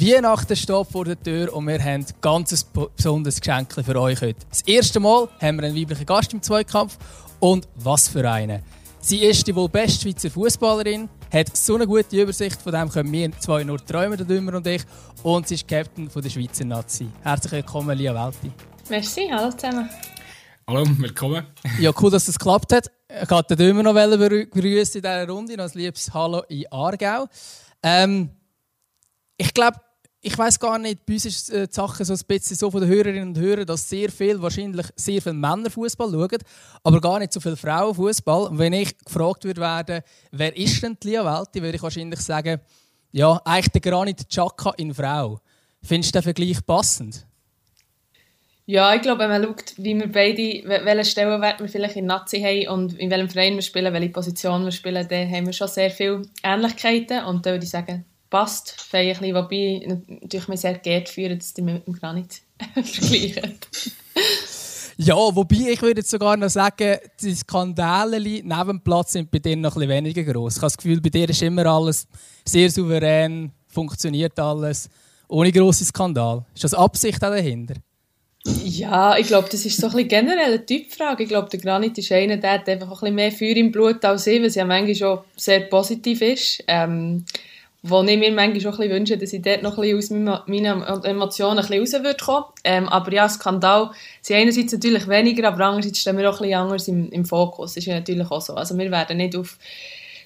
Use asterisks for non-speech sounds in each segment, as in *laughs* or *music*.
Weihnachten steht vor der Tür und wir haben ein ganz besonderes Geschenk für euch heute. Das erste Mal haben wir einen weiblichen Gast im Zweikampf und was für einen. Sie ist die wohl beste Schweizer Fußballerin, hat so eine gute Übersicht, von dem können wir zwei nur träumen, der Dümmer und ich. Und sie ist Captain von der Schweizer Nazi. Herzlich willkommen, Lia Welti. Merci, hallo zusammen. Hallo, willkommen. Ja, cool, dass es geklappt hat. Ich wollte den Dümmer noch begrüßen in dieser Runde. Noch ein liebes Hallo in Aargau. Ähm, ich glaube, ich weiß gar nicht, bei uns ist äh, die Sache so ein bisschen so von den Hörerinnen und Hörern, dass sehr viel, wahrscheinlich sehr viele Männer Fußball schauen, aber gar nicht so viele Frauen Fußball. Und wenn ich gefragt würde wer ist denn die Lia Welti, würde ich wahrscheinlich sagen, ja, eigentlich der Granit Chaka in Frau. Findest du den Vergleich passend? Ja, ich glaube, wenn man schaut, wie wir beide, welchen Stellenwert wir vielleicht in Nazi haben und in welchem Verein wir spielen, welche Position wir spielen, dann haben wir schon sehr viele Ähnlichkeiten. Und da würde ich sagen, passt. Bisschen, wobei natürlich mich sehr geehrt fühlen, dass die mit dem Granit *laughs* vergleichen. Ja, wobei ich würde jetzt sogar noch sagen, die Skandale neben dem Platz sind bei dir noch ein bisschen weniger groß. Ich habe das Gefühl, bei dir ist immer alles sehr souverän, funktioniert alles, ohne grosse Skandal. Ist das Absicht dahinter? Ja, ich glaube, das ist so ein bisschen generell eine Typfrage. Ich glaube, der Granit ist einer, der hat einfach ein bisschen mehr Feuer im Blut als ich, was ja manchmal schon sehr positiv ist. Ähm, wo ich mir manchmal schon ein wünsche, dass ich dort noch ein bisschen aus meinen Emotionen ein bisschen raus würde. Ähm, aber ja, Skandal sind einerseits natürlich weniger, aber andererseits stehen wir auch ein bisschen anders im, im Fokus. Das ist ja natürlich auch so. Also wir werden nicht auf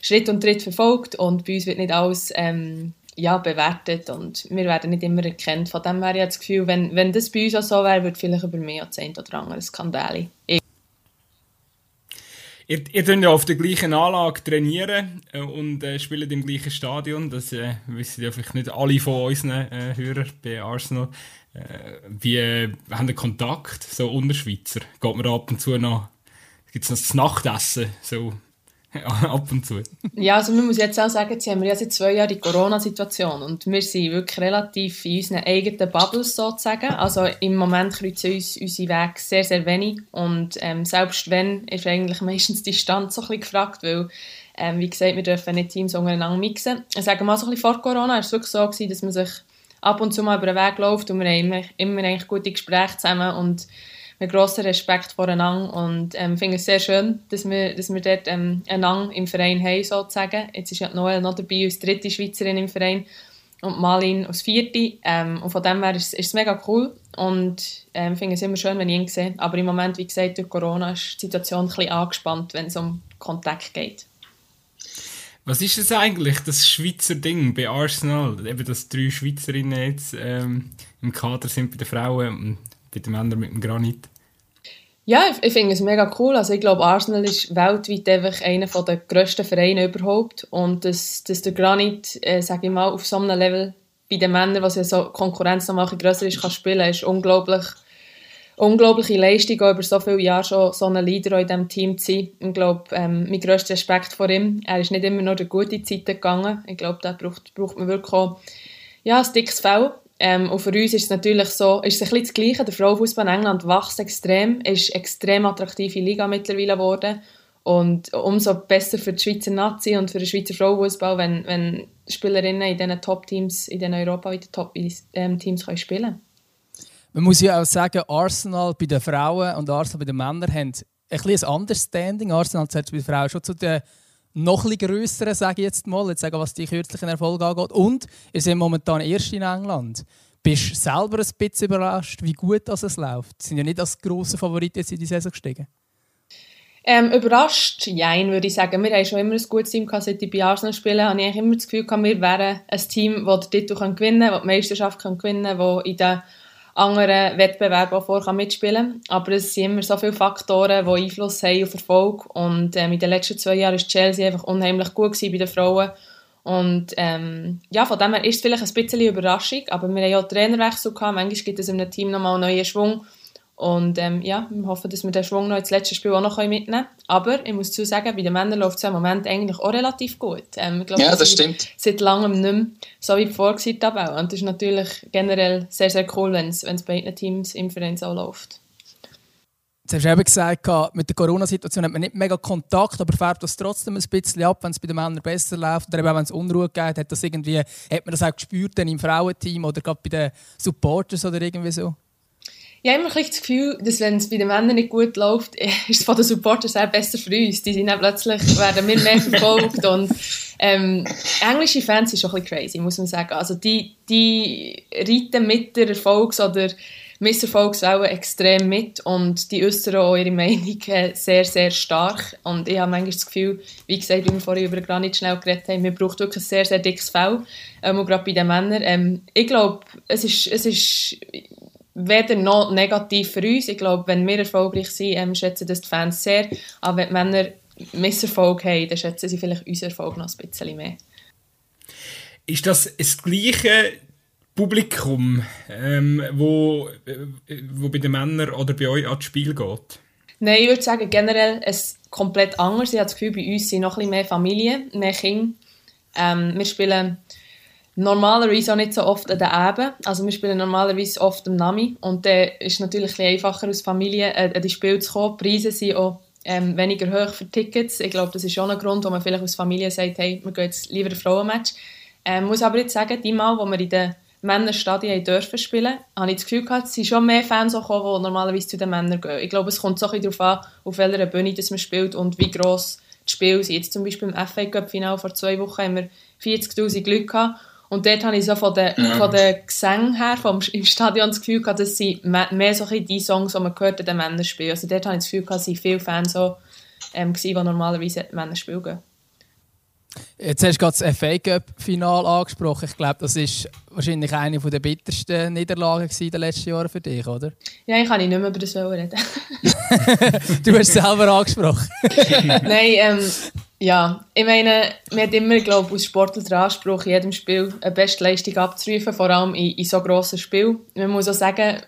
Schritt und Tritt verfolgt und bei uns wird nicht alles ähm, ja, bewertet und wir werden nicht immer erkannt. Von dem wäre ich das Gefühl, wenn, wenn das bei uns auch so wäre, würde vielleicht über mich auch das oder andere Skandale. Ihr, ihr ja auf der gleichen Anlage trainieren äh, und äh, spielt im gleichen Stadion. Das äh, wissen ja vielleicht nicht alle von unseren äh, Hörern bei Arsenal. Äh, wie äh, haben ihr Kontakt, so unter Schweizer? Geht man ab und zu noch, gibt es noch das Nachtessen, so *laughs* ab und zu. Ja, also man muss jetzt auch sagen, jetzt haben wir ja seit zwei Jahren die Corona-Situation und wir sind wirklich relativ in unseren eigenen Bubbles sozusagen. Also im Moment kreuzen uns unsere Wege sehr, sehr wenig und ähm, selbst wenn, ist eigentlich meistens die Distanz so ein bisschen gefragt, weil ähm, wie gesagt, wir dürfen nicht Teams untereinander mixen. Ich sage mal so ein bisschen vor Corona war es wirklich so gewesen, dass man sich ab und zu mal über den Weg läuft und wir haben immer, immer eigentlich gute Gespräche zusammen und mit grossen Respekt voreinander und ähm, finde es sehr schön, dass wir, dass wir dort ähm, einander im Verein haben, sozusagen. Jetzt ist ja Noel noch dabei als dritte Schweizerin im Verein und Malin als vierte ähm, und von dem her ist, ist es mega cool und ähm, finde es immer schön, wenn ich ihn sehe. Aber im Moment, wie gesagt, durch Corona ist die Situation ein bisschen angespannt, wenn es um Kontakt geht. Was ist das eigentlich, das Schweizer Ding bei Arsenal? Eben, dass drei Schweizerinnen jetzt ähm, im Kader sind bei den Frauen bei den Männern mit dem Granit? Ja, ich, ich finde es mega cool. Also ich glaube, Arsenal ist weltweit einfach einer der grössten Vereine überhaupt. Und dass, dass der Granit, äh, sage ich mal, auf so einem Level bei den Männern, was ja so Konkurrenz noch mal grösser ist, kann spielen, ist unglaublich unglaubliche Leistung, auch über so viele Jahre schon so ein Leader in diesem Team zu sein. Ich glaube, ähm, mein grösster Respekt vor ihm. Er ist nicht immer nur durch gute Zeiten gegangen. Ich glaube, da braucht, braucht man wirklich auch ja, ein dickes Fell. Ähm, und für uns ist es natürlich so, ist es ein bisschen das Gleiche. Der Frauenfußball in England wächst extrem, ist extrem attraktive Liga mittlerweile geworden. Und umso besser für die Schweizer Nazi und für den Schweizer Frauenfußball, wenn, wenn Spielerinnen in diesen Top-Teams, in den Europa in den Top-Teams ähm, können spielen Man muss ja auch sagen, Arsenal bei den Frauen und Arsenal bei den Männern haben ein bisschen ein anderes Standing. Arsenal zählt bei den Frauen schon zu den noch ein grösseren, sage ich jetzt mal, jetzt sagen, was die kürzlichen Erfolge angeht. Und ihr seid momentan erst in England. Bist du selber ein bisschen überrascht, wie gut das es läuft? Sie sind ja nicht als grosse Favoriten jetzt in die Saison gestiegen. Ähm, überrascht, jein, würde ich sagen. Wir haben schon immer ein gutes Team gehabt, seit ich bei Arsenal spiele. Habe ich immer das Gefühl wir wären ein Team, das den Titel gewinnen kann, das die Meisterschaft gewinnen kann, das in den anderen Wettbewerben vor mitspielen kann. Aber es sind immer so viele Faktoren, die Einfluss haben auf Erfolg. Und ähm, in den letzten zwei Jahren war Chelsea einfach unheimlich gut bei den Frauen. Und ähm, ja, von dem her ist es vielleicht ein bisschen Überraschung, aber wir haben ja auch Trainerwechsel gehabt. Manchmal gibt es in einem Team nochmal einen neuen Schwung. Und ähm, ja, wir hoffen, dass wir den Schwung noch ins letzte Spiel auch noch mitnehmen können. Aber ich muss zu sagen, bei den Männern läuft es im Moment eigentlich auch relativ gut. Ähm, ich glaub, ja, das stimmt. Seit langem nicht mehr so wie vorher war. Und das ist natürlich generell sehr, sehr cool, wenn es bei den Teams im Verein so läuft. Du hast eben gesagt, mit der Corona-Situation hat man nicht mega Kontakt, aber färbt das trotzdem ein bisschen ab, wenn es bei den Männern besser läuft. Oder eben, wenn es Unruhe geht, hat, das irgendwie, hat man das auch gespürt dann im Frauenteam oder gerade bei den Supporters oder irgendwie so? Ich habe immer das Gefühl, dass wenn es bei den Männern nicht gut läuft, *laughs* ist es von den Supporters auch besser für uns. Die sind dann plötzlich, werden wir mehr verfolgt *laughs* und ähm, englische Fans sind schon ein bisschen crazy, muss man sagen. Also die, die reiten mit der Erfolgs- oder Misserfolgswelle extrem mit und die äußern auch ihre Meinung sehr, sehr stark. Und ich habe manchmal das Gefühl, wie gesagt, wie wir vorhin über Granit schnell geredet haben, wir brauchen wirklich ein sehr, sehr dickes Fell, ähm, gerade bei den Männern. Ähm, ich glaube, es ist, es ist weder noch negativ für uns. Ich glaube, wenn wir erfolgreich sind, ähm, schätzen das die Fans sehr. Aber wenn Männer Misserfolg haben, dann schätzen sie vielleicht unseren Erfolg noch ein bisschen mehr. Ist das das gleiche Publikum, ähm, wo, äh, wo bei den Männern oder bei euch ans Spiel geht? Nein, ich würde sagen, generell es komplett anders. Ich habe das Gefühl, bei uns sind noch ein bisschen mehr Familien, mehr Kinder. Ähm, wir spielen normalerweise auch nicht so oft an den Abend. Also wir spielen normalerweise oft am Nami und dann ist es natürlich ein einfacher aus Familie äh, an die Spiele zu kommen. Die Preise sind auch ähm, weniger hoch für Tickets. Ich glaube, das ist schon ein Grund, wo man vielleicht aus Familie sagt, hey, wir gehen jetzt lieber ein Frauenmatch. Ähm, muss aber jetzt sagen, die Mal, wo wir in den Männerstadien dürfen spielen, habe ich das Gefühl gehabt, es sind schon mehr Fans gekommen, die normalerweise zu den Männern gehen. Ich glaube, es kommt so ein bisschen darauf an, auf welcher Bühne das man spielt und wie gross das Spiel sind. Jetzt zum Beispiel im FA Cup Final vor zwei Wochen haben wir 40'000 Leute gehabt und dort habe ich so von den, ja. von den Gesängen her vom, im Stadion das Gefühl gehabt, dass sie mehr so die Songs, die man gehört, den Männern spielen. Also dort habe ich das Gefühl gehabt, dass viele Fans so, ähm, die normalerweise Männer spielen. Jetzt hast du gerade das FA Cup-Final angesprochen. Ich glaube, das ist wahrscheinlich eine der bittersten Niederlagen in den letzten Jahren für dich, oder? Ja, ich kann nicht mehr über das reden. *laughs* du hast es selber angesprochen. *laughs* Nein, ähm, ja, ich meine, man hat immer, glaube ich, als Sportler Anspruch, in jedem Spiel eine Bestleistung abzurufen, vor allem in, in so grossen Spielen. Man muss auch sagen,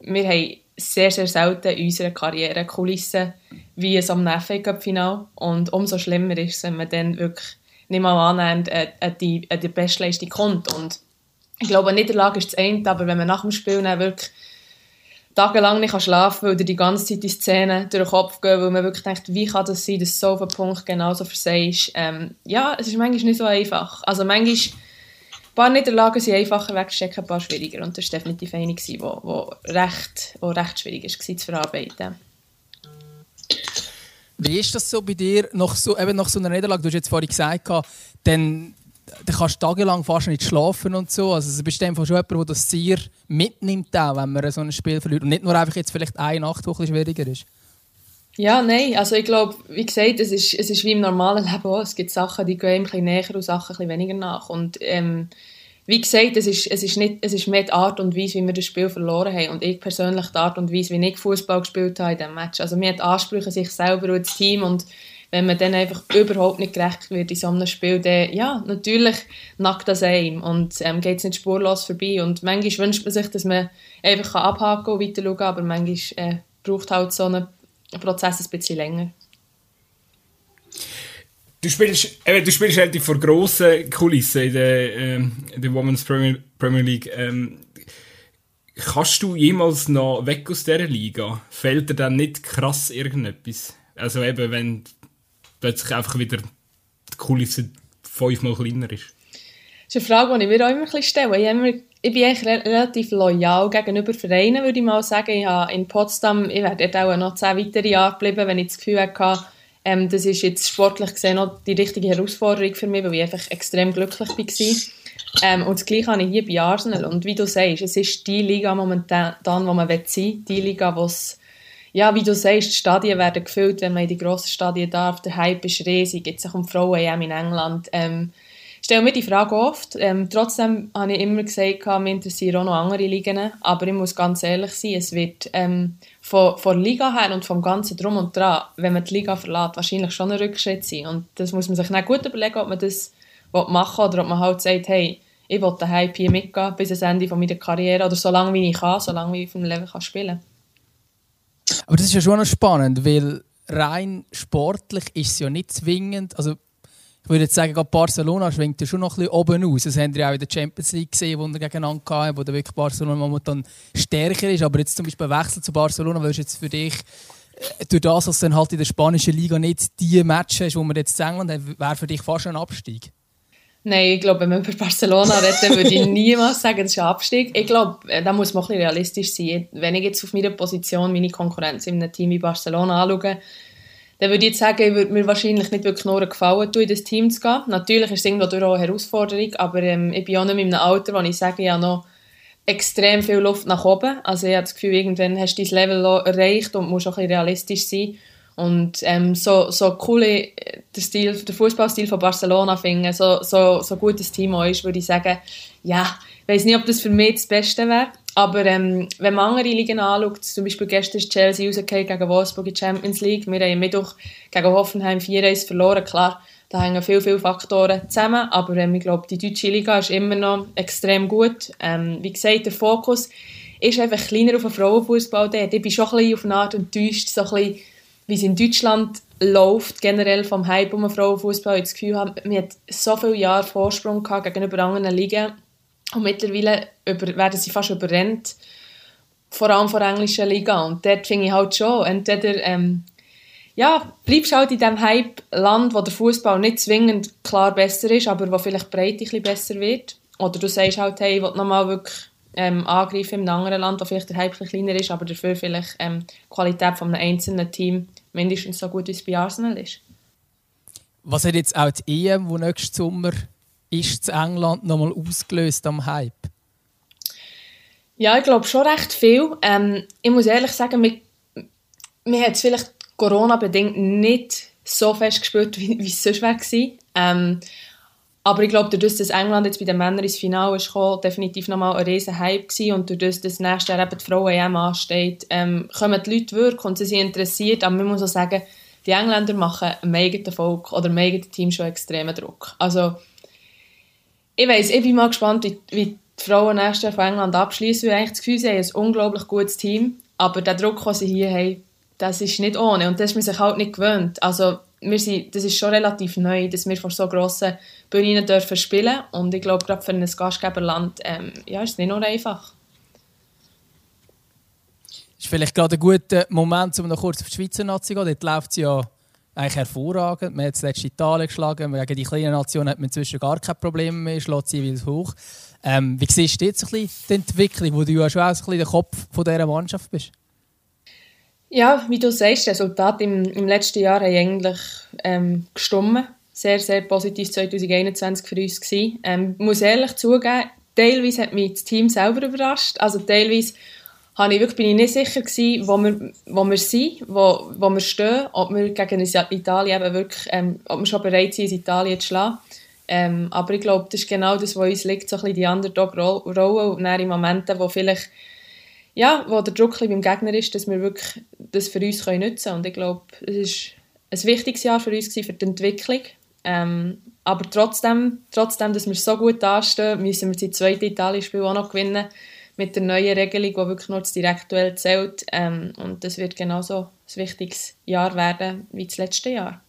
wir haben sehr, sehr selten in unserer Karriere Kulissen wie es am FA Cup-Final. Und umso schlimmer ist es, wenn man dann wirklich nicht mal annähernd an, an, die, an die Bestleistung kommt. Und ich glaube, eine Niederlage ist das eine, aber wenn man nach dem Spiel dann wirklich tagelang nicht schlafen kann, weil dir die ganze Zeit die Szenen durch den Kopf gehen, weil man wirklich denkt, wie kann das sein, dass so auf Punkt genauso versagst. Ähm, ja, es ist manchmal nicht so einfach. Also manchmal, ein paar Niederlagen sind einfacher wegzustecken, ein paar schwieriger. Und das war definitiv eine, die recht, wo recht schwierig war zu verarbeiten. Wie ist das so bei dir, nach so, eben nach so einer Niederlage, du hast jetzt vorhin gesagt, dann, dann kannst du tagelang fast nicht schlafen und so. Also du bist einfach schon jemand, der das sehr mitnimmt, auch, wenn man so ein Spiel verliert. Und nicht nur einfach jetzt vielleicht eine Nacht, die ein schwieriger ist. Ja, nein, also ich glaube, wie gesagt, es ist, es ist wie im normalen Leben auch. Es gibt Sachen, die gehen ein bisschen näher und Sachen ein bisschen weniger nach. Und ähm, wie gesagt, es ist, es, ist nicht, es ist mehr die Art und Weise, wie wir das Spiel verloren haben. Und ich persönlich die Art und Weise, wie ich Fußball gespielt habe in diesem Match. Also mir hat Ansprüche sich selber und das Team und wenn man dann einfach überhaupt nicht gerecht wird in so einem Spiel, dann, ja, natürlich nackt das einem und ähm, geht es nicht spurlos vorbei. Und manchmal wünscht man sich, dass man einfach abhaken und weiter schauen kann, aber manchmal äh, braucht halt so ein Prozess ein bisschen länger. Du spielst, äh, du spielst halt vor grossen Kulissen in der, äh, in der Women's Premier, Premier League. Ähm, kannst du jemals noch weg aus dieser Liga? Fällt dir dann nicht krass irgendetwas? Also eben, wenn plötzlich einfach wieder die Kulisse fünfmal kleiner ist. Das ist eine Frage, die ich mir auch immer stelle. Ich, immer, ich bin eigentlich relativ loyal gegenüber Vereinen, würde ich mal sagen. Ich habe in Potsdam, ich werde dort auch noch zehn weitere Jahre bleiben, wenn ich das Gefühl hatte, ähm, das ist jetzt sportlich gesehen auch die richtige Herausforderung für mich, weil ich einfach extrem glücklich war. Ähm, und das Gleiche habe ich hier bei Arsenal. Und wie du sagst, es ist die Liga momentan, wo man sein will. Die Liga, wo es ja, wie du sagst, die Stadien werden gefüllt, wenn man in die grossen Stadien darf. Der Hype ist riesig, jetzt auch Frauen-EM in England. Ähm, stelle mir die Frage oft. Ähm, trotzdem habe ich immer gesagt, mich interessieren auch noch andere Ligen. Aber ich muss ganz ehrlich sein, es wird ähm, von, von der Liga her und vom ganzen Drum und Dran, wenn man die Liga verlässt, wahrscheinlich schon ein Rückschritt sein. Und das muss man sich dann gut überlegen, ob man das machen will oder ob man halt sagt, hey, ich will den Hype hier mitgehen bis ans Ende meiner Karriere oder so lange wie ich kann, so lange wie ich vom Leben kann spielen Aber das ist ja schon noch spannend, weil rein sportlich ist es ja nicht zwingend, also ich würde jetzt sagen, Barcelona schwingt ja schon noch ein bisschen oben aus. Das haben wir auch in der Champions League gesehen, wo wir gegeneinander hatten, wo wirklich Barcelona momentan stärker ist. Aber jetzt zum Beispiel Wechsel zu Barcelona, was ist jetzt für dich äh, durch das, dass dann halt in der spanischen Liga nicht die Matches, wo man jetzt in England hat, wäre für dich fast ein Abstieg? Nein, ich glaube, wenn man über Barcelona redet, würde ich niemals sagen, das ist ein Abstieg. Ich glaube, äh, da muss man ein realistisch sein. Wenn ich jetzt auf meiner Position meine Konkurrenz in einem Team wie Barcelona anschaue, dann würde ich jetzt sagen, ich würde mir wahrscheinlich nicht wirklich nur gefallen tun, in das Team zu gehen. Natürlich ist es irgendwo auch eine Herausforderung, aber ähm, ich bin auch nicht in einem Alter, wo ich sage, ich habe noch extrem viel Luft nach oben. Also ich habe das Gefühl, irgendwann hast du dein Level erreicht und musst auch ein bisschen realistisch sein. Und ähm, so, so cool äh, der, Stil, der Fußballstil von Barcelona finden, so, so, so gut Team auch ist, würde ich sagen, ja, ich weiß nicht, ob das für mich das Beste wäre. Aber ähm, wenn man andere Ligen anschaut, zum Beispiel gestern ist Chelsea rausgekommen gegen Wolfsburg in der Champions League, wir haben Mittwoch gegen Hoffenheim 4-1 verloren, klar, da hängen viele, viele Faktoren zusammen, aber ähm, ich glaube, die deutsche Liga ist immer noch extrem gut. Ähm, wie gesagt, der Fokus ist einfach kleiner auf den Frauenfußball. Ich bin schon ein bisschen auf eine Art enttäuscht, so ein bisschen wie es in Deutschland läuft, generell vom Hype um Frauenfußball. Ich das Gefühl, habe, man hat so viele Jahre Vorsprung gehabt gegenüber anderen Ligen und mittlerweile über, werden sie fast überrennt, vor allem von der englischen Liga. Und dort finde ich halt schon, entweder ähm, ja, bleibst halt in diesem Hype-Land, wo der Fußball nicht zwingend klar besser ist, aber wo vielleicht breit ein bisschen besser wird. Oder du sagst halt, hey, ich will nochmal wirklich ähm, angreifen in einem anderen Land, wo vielleicht der Hype ein kleiner ist, aber dafür vielleicht ähm, die Qualität von einem einzelnen Team mindestens so gut wie es bei Arsenal ist. Was hat jetzt auch die EM, die nächsten Sommer ist, in England nochmal ausgelöst am Hype? Ja, ich glaube schon recht viel. Ähm, ich muss ehrlich sagen, mir, mir hat es vielleicht Corona-bedingt nicht so fest gespürt, wie, wie es sonst war. Ähm, aber ich glaube, dadurch, dass England jetzt bei den Männern ins Finale ist gekommen, definitiv nochmal ein riesen Hype gewesen und dadurch, dass nächstes Jahr eben die Frauen-EM ansteht, ähm, kommen die Leute wirklich und sie sind interessiert, aber man muss auch sagen, die Engländer machen einem eigenen Volk oder einem eigenen Team schon extremen Druck. Also, ich weiss, ich bin mal gespannt, wie, wie die Frauen nächstes Jahr von England abschließen, weil ich das Gefühl, sie haben ein unglaublich gutes Team, aber der Druck, den sie hier haben, das ist nicht ohne und das ist man sich halt nicht gewöhnt. Also, wir sind, das ist schon relativ neu, dass wir vor so grossen Bühnen dürfen spielen und ich glaube, gerade für ein Gastgeberland ähm, ja, ist es nicht nur einfach. Ist vielleicht gerade ein guter Moment, um noch kurz auf die Schweizer Nation zu gehen. Dort läuft es ja eigentlich hervorragend. Man hat zuletzt Italien geschlagen. Gegen die kleinen Nationen hat man inzwischen gar kein Problem mehr, schlägt sie hoch. Ähm, wie siehst du jetzt ein bisschen die Entwicklung, wo du ja schon auch ein bisschen der Kopf von dieser Mannschaft bist? Ja, wie du sagst, das Resultat im, im letzten Jahr haben eigentlich ähm, gestimmt. Sehr, sehr positiv 2021 für uns gewesen. Ähm, muss ehrlich zugeben, teilweise hat mich das Team selber überrascht. Also teilweise habe ich wirklich, bin ich nicht sicher gewesen, wo wir, wo wir sind, wo, wo wir stehen, ob wir gegen Italien eben wirklich, ähm, ob wir schon bereit sind, Italien zu schlagen. Ähm, aber ich glaube, das ist genau das, was uns liegt, so ein bisschen die Underdog-Rolle und dann in Momenten, wo vielleicht ja, wo der Druck beim Gegner ist, dass wir wirklich das für uns nutzen können. Und ich glaube, es war ein wichtiges Jahr für uns für die Entwicklung. Ähm, aber trotzdem, trotzdem, dass wir so gut dastehen, müssen wir das zweite Italien-Spiel auch noch gewinnen mit der neuen Regelung, die wirklich nur das Direktuell zählt. Ähm, und das wird genauso ein wichtiges Jahr werden wie das letzte Jahr.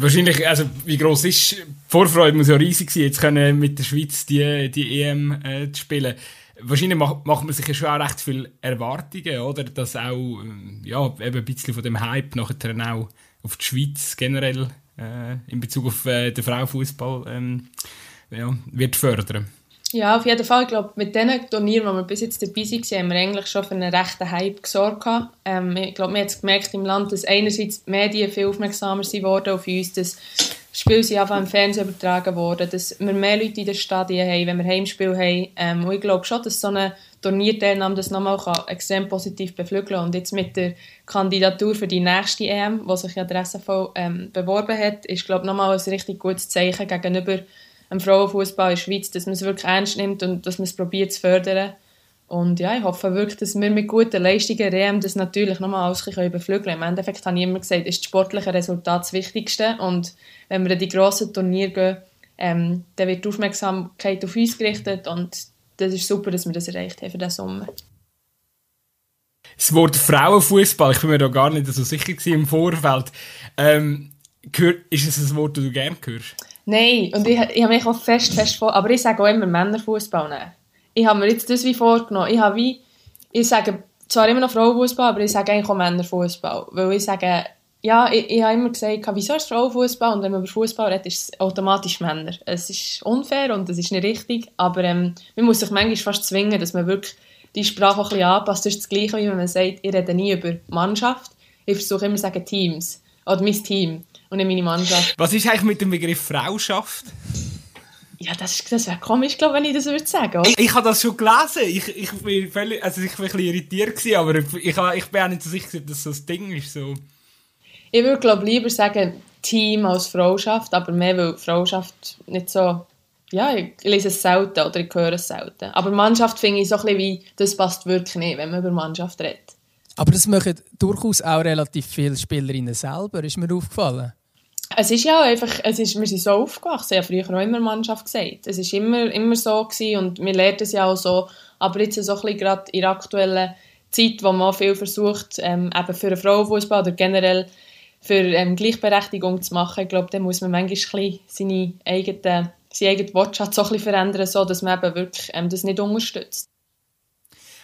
Wahrscheinlich, also wie groß ist die Vorfreude muss ja riesig sein, jetzt können mit der Schweiz die, die EM äh, spielen. Wahrscheinlich macht, macht man sich ja schon auch recht viele Erwartungen, oder? Dass auch, ähm, ja, eben ein bisschen von dem Hype nachher auch auf die Schweiz generell äh, in Bezug auf äh, den Frauenfußball ähm, ja, wird fördern. Ja, auf jeden Fall. Ich glaube, mit den Turnieren, die wir bis jetzt dabei waren, haben wir eigentlich schon für einen rechten Hype gesorgt. Ähm, ich glaube, man hat gemerkt im Land, dass einerseits die Medien viel aufmerksamer sind auf uns, dass Spiele sind einfach im Fernsehen übertragen worden, dass wir mehr Leute in den Stadien haben, wenn wir Heimspiele haben. Ähm, und ich glaube schon, dass so eine Turnierteilnahme das nochmal extrem positiv beflügeln kann. Und jetzt mit der Kandidatur für die nächste EM, die sich ja der SFV ähm, beworben hat, ist, glaube ich, nochmal ein richtig gutes Zeichen gegenüber im Frauenfußball in der Schweiz, dass man es wirklich ernst nimmt und dass man es probiert zu fördern. Und ja, ich hoffe wirklich, dass wir mit guten Leistungen REM das natürlich nochmal alles ein beflügeln Im Endeffekt habe ich immer gesagt, ist das sportliche Resultat das Wichtigste. Und wenn wir in die grossen Turniere gehen, ähm, dann wird die Aufmerksamkeit auf uns gerichtet und das ist super, dass wir das erreicht haben für diesen Sommer. Das Wort Frauenfußball, ich bin mir da gar nicht so sicher im Vorfeld. Ähm, ist es ein Wort, das du gerne hörst? Nein, und ich, ich habe mich auch fest, fest vor, aber ich sage auch immer Männerfußball. Ich habe mir jetzt das wie vorgenommen. Ich habe wie, ich sage zwar immer noch Frauenfußball, aber ich sage eigentlich auch Männerfußball. Weil ich sage, ja, ich, ich habe immer gesagt, wieso ist Frauenfußball? Und wenn man über Fußball redet, ist es automatisch Männer. Es ist unfair und es ist nicht richtig, aber ähm, man muss sich manchmal fast zwingen, dass man wirklich die Sprache ein bisschen anpasst. Das ist das Gleiche, wie wenn man sagt, ich rede nie über Mannschaft. Ich versuche immer zu sagen Teams oder mein Team und nicht meine Mannschaft. Was ist eigentlich mit dem Begriff Frauschaft? Ja, das, das wäre komisch, glaube wenn ich das würde sagen. Ich, ich habe das schon gelesen. Ich, ich bin völlig, also ich war ein bisschen irritiert, gewesen, aber ich, ich, ich bin auch nicht so sicher, dass das Ding ist. So. Ich würde, glaube lieber sagen Team als Frauschaft, aber mehr, weil Frauschaft nicht so... Ja, ich lese es selten oder ich höre es selten. Aber Mannschaft finde ich so ein bisschen wie, das passt wirklich nicht, wenn man über Mannschaft redet. Aber das machen durchaus auch relativ viele Spielerinnen selber, ist mir aufgefallen. Es ist ja einfach, es ist, wir sind so aufgewachsen, ich habe früher auch immer Mannschaft gesagt. Es ist immer, immer so gewesen und wir lernen es ja auch so. Aber jetzt so ein bisschen gerade in der aktuellen Zeit, wo man viel versucht, ähm, eben für einen Frauenfußball oder generell für ähm, Gleichberechtigung zu machen, ich glaube, dann muss man manchmal ein seine eigene, seinen Wortschatz so ein bisschen verändern, so dass man eben wirklich ähm, das nicht unterstützt.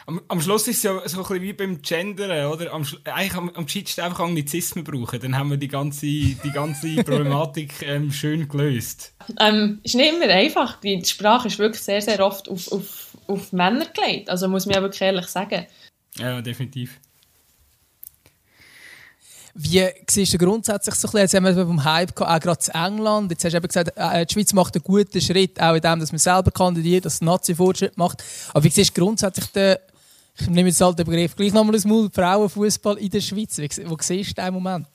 Am, am Schluss ist es ja so ein bisschen wie beim Gendern, oder? Am, eigentlich am, am gescheitsten einfach Anglizismen brauchen, dann haben wir die ganze, die ganze *laughs* Problematik ähm, schön gelöst. Ähm, ist nicht immer einfach. Die Sprache ist wirklich sehr, sehr oft auf, auf, auf Männer gelegt. Also muss man ja wirklich ehrlich sagen. Ja, definitiv. Wie siehst du grundsätzlich so ein bisschen, jetzt haben wir vom Hype gehabt, auch gerade zu England, jetzt hast du eben gesagt, äh, die Schweiz macht einen guten Schritt, auch in dem, dass man selber kandidiert, dass Nazi Fortschritt macht. Aber wie siehst du grundsätzlich den, ich nehme jetzt halt den Begriff gleich nochmal ins Maul, Frauenfußball in der Schweiz, wo siehst du den Moment?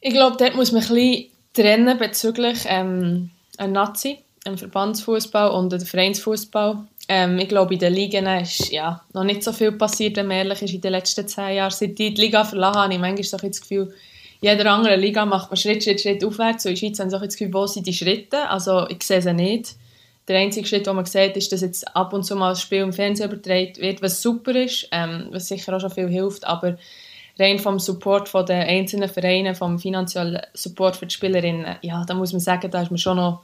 Ich glaube, dort muss man ein bisschen trennen bezüglich ähm, einem Nazi, einem Verbandsfußball und einem Vereinsfußball. Ähm, ich glaube, in den Ligen ist ja, noch nicht so viel passiert, wenn man ehrlich ist, in den letzten zehn Jahren. Seit ich die Liga verlassen habe, habe ich manchmal so das Gefühl, jeder andere Liga macht man Schritt, Schritt, Schritt aufwärts. Und in der Schweiz habe ich so das Gefühl, wo sind die Schritte? Also ich sehe sie nicht. Der einzige Schritt, den man sieht, ist, dass jetzt ab und zu mal das Spiel im Fernsehen übertragen wird, was super ist, ähm, was sicher auch schon viel hilft, aber rein vom Support von den einzelnen Vereinen, vom finanziellen Support für die Spielerinnen, ja, da muss man sagen, da ist man schon noch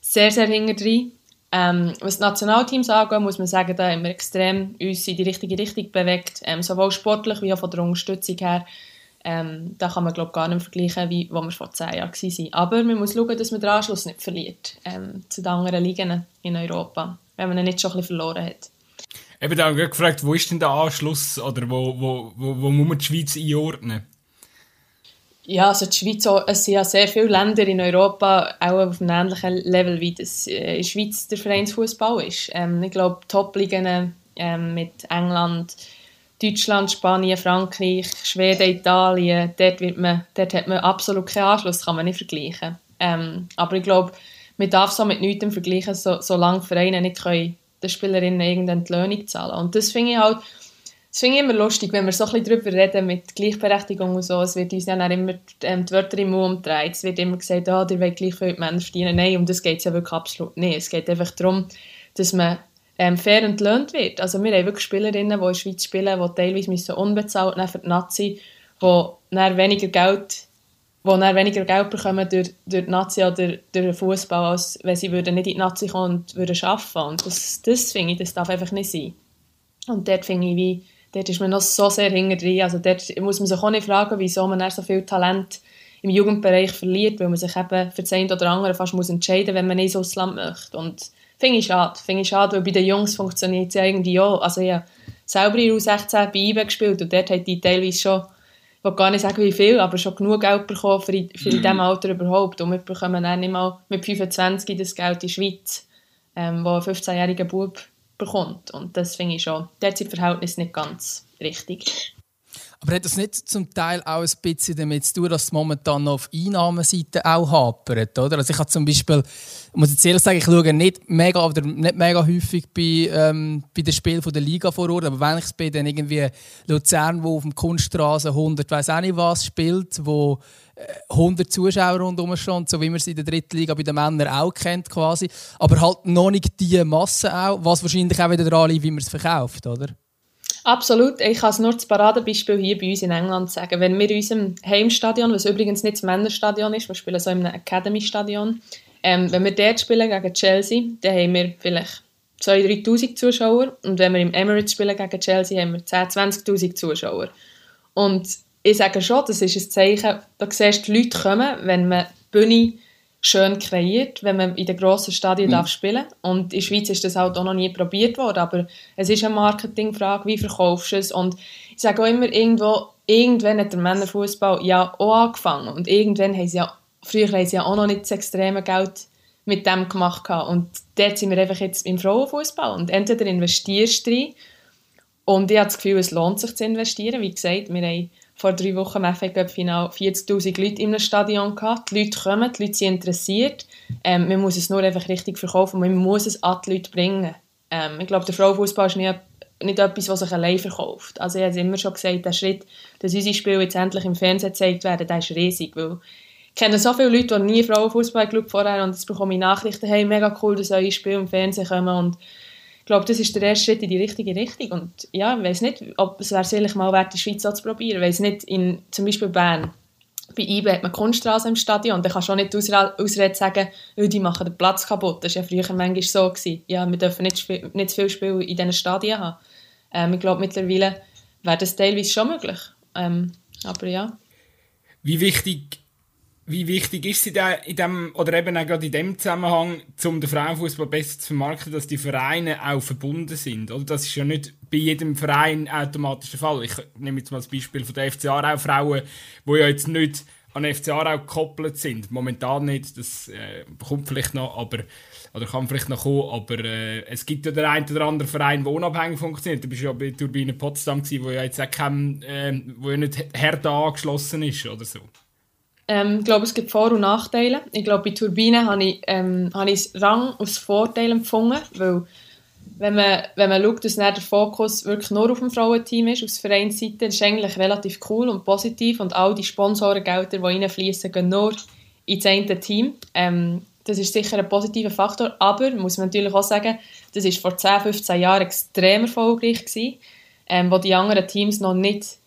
sehr, sehr hinterher. Ähm, was die Nationalteams angeht, muss man sagen, da haben wir extrem uns in die richtige Richtung bewegt, ähm, sowohl sportlich wie auch von der Unterstützung her. Ähm, da kann man glaube gar nicht vergleichen, wie wo wir vor zehn Jahren waren. Aber man muss schauen, dass man den Anschluss nicht verliert ähm, zu den anderen Ligen in Europa, wenn man ihn nicht schon ein bisschen verloren hat. Eben, da habe ich gefragt, wo ist denn der Anschluss oder wo, wo, wo, wo muss man die Schweiz einordnen? Ja, also die Schweiz, es sind ja sehr viele Länder in Europa auch auf einem ähnlichen Level, wie das äh, in der Schweiz der Vereinsfußball ist. Ähm, ich glaube, Top-Ligen ähm, mit England, Deutschland, Spanien, Frankreich, Schweden, Italien, dort, wird man, dort hat man absolut keinen Anschluss, kann man nicht vergleichen. Ähm, aber ich glaube, man darf so mit nichts vergleichen, so, solange Vereine nicht den Spielerinnen irgendeine Entlöhnung zahlen. Und das finde ich halt das finde ich immer lustig, wenn wir so ein bisschen darüber reden, mit Gleichberechtigung und so. Es wird uns ja dann immer ähm, die Wörter im Mund umgedreht. Es wird immer gesagt, oh, ihr wollt gleich viel Männer verdienen. Nein, um das geht es ja wirklich absolut nicht. Es geht einfach darum, dass man ähm, fair entlöhnt wird. Also wir haben wirklich Spielerinnen, die in der Schweiz spielen, die teilweise müssen unbezahlt müssen für die Nazi, die dann weniger Geld die dann weniger Geld bekommen durch, durch die Nazi oder durch den Fußball, als wenn sie würden nicht in die Nazi kommen und würden arbeiten. Und das, das finde ich, das darf einfach nicht sein. Und dort finde ich, wie dort ist man noch so sehr hinterher. Also dort muss man sich auch nicht fragen, wieso man so viel Talent im Jugendbereich verliert, weil man sich eben für das eine oder andere fast muss entscheiden wenn man nicht so Land möchte. Und finde ich schade. Finde ich schade, weil bei den Jungs funktioniert es ja irgendwie auch. Also ich habe selber in U16 bei IBE gespielt und dort hat die teilweise schon, ich will gar nicht sagen wie viel, aber schon genug Geld bekommen für, für in diesem Alter überhaupt. Und wir bekommen dann nicht mal mit 25 das Geld in der Schweiz, ähm, wo ein 15-jähriger Bub bekommt. Und das finde ich schon, dort sind die Verhältnisse nicht ganz richtig. Aber hat das nicht zum Teil auch ein bisschen damit zu tun, dass es momentan noch auf Einnahmeseite auch hapert, oder? Also ich habe zum Beispiel, muss jetzt ehrlich sagen, ich schaue nicht mega, oder nicht mega häufig bei, ähm, bei den Spielen der Liga vor Ort, aber wenn ich es bin, dann irgendwie Luzern, wo auf dem Kunststraße 100, weiß auch nicht was, spielt, wo 100 Zuschauer rundherum stehen, so wie man es in der dritten Liga bei den Männern auch kennt quasi. Aber halt noch nicht die Masse auch, was wahrscheinlich auch wieder daran liegt, wie man es verkauft, oder? Absolut. Ich kann es nur das Paradebeispiel hier bei uns in England sagen. Wenn wir in unserem Heimstadion, was übrigens nicht das Männerstadion ist, wir spielen so in einem Academy-Stadion, ähm, wenn wir dort spielen gegen Chelsea, dann haben wir vielleicht 2'000, 3'000 Zuschauer und wenn wir im Emirates spielen gegen Chelsea, haben wir 10'000, 20'000 Zuschauer. Und ich sage schon, das ist ein Zeichen, da siehst du die Leute kommen, wenn man die Bühne schön kreiert, wenn man in den grossen Stadien mhm. darf spielen Und in der Schweiz ist das halt auch noch nie probiert worden, aber es ist eine Marketingfrage, wie verkaufst du es? Und ich sage auch immer, irgendwo, irgendwann hat der Männerfußball ja auch angefangen und irgendwann haben sie ja, früher haben sie ja auch noch nicht das extreme Geld mit dem gemacht und dort sind wir einfach jetzt im Frauenfußball und entweder investierst du rein und ich habe das Gefühl, es lohnt sich zu investieren. Wie gesagt, wir haben vor drei Wochen im FA Cup Final 40'000 Leute einem Stadion gehabt. Die Leute kommen, die Leute sind interessiert. Ähm, man muss es nur einfach richtig verkaufen man muss es an die Leute bringen. Ähm, ich glaube, der Frauenfußball ist nicht, nicht etwas, was sich allein verkauft. Also ich habe immer schon gesagt, der Schritt, dass unsere Spiele jetzt endlich im Fernsehen gezeigt werden, der ist riesig, weil ich kenne so viele Leute, die nie Frauenfußball geschaut vorher und jetzt bekomme ich Nachrichten, hey, mega cool, dass eure Spiele im Fernsehen kommen und glaube, das ist der erste Schritt in die richtige Richtung. Und ja, ich weiß nicht, ob es wäre sicherlich mal wert, die Schweiz auch zu probieren. Ich weiß nicht, in zum Beispiel Bern, bei IBE hat man Kunststraße im Stadion. Da kannst du auch nicht ausreden sagen, oh, die machen den Platz kaputt. Das war ja früher manchmal so. Ja, wir dürfen nicht, nicht zu viele Spiele in diesen Stadien haben. Ähm, ich glaube, mittlerweile wäre das teilweise schon möglich. Ähm, aber ja. Wie wichtig wie wichtig ist sie da in dem, oder eben auch gerade in dem Zusammenhang, um den Frauenfußball besser zu vermarkten, dass die Vereine auch verbunden sind? Oder das ist ja nicht bei jedem Verein automatisch der Fall. Ich nehme jetzt mal das Beispiel von der FC Aarau Frauen, die ja jetzt nicht an FC Aarau gekoppelt sind. Momentan nicht, das äh, kommt vielleicht noch, aber oder kann vielleicht noch kommen, aber äh, es gibt ja den einen oder anderen Verein, der unabhängig funktioniert. Du bist ja bei Turbine Potsdam gewesen, wo ja jetzt auch kein, äh, wo ja nicht härter angeschlossen ist oder so. Ähm, ich glaube, es gibt Vor- und Nachteile. Ich glaube, bei Turbinen habe ich, ähm, habe ich es Rang aus Vorteil empfunden, weil wenn man, wenn man schaut, dass der Fokus wirklich nur auf dem Frauenteam ist, aus Vereinsseite, ist eigentlich relativ cool und positiv und all die Sponsorengelder, die reinfließen, gehen nur ins eine Team. Ähm, das ist sicher ein positiver Faktor, aber muss man natürlich auch sagen, das war vor 10, 15 Jahren extrem erfolgreich gewesen, ähm, wo die anderen Teams noch nicht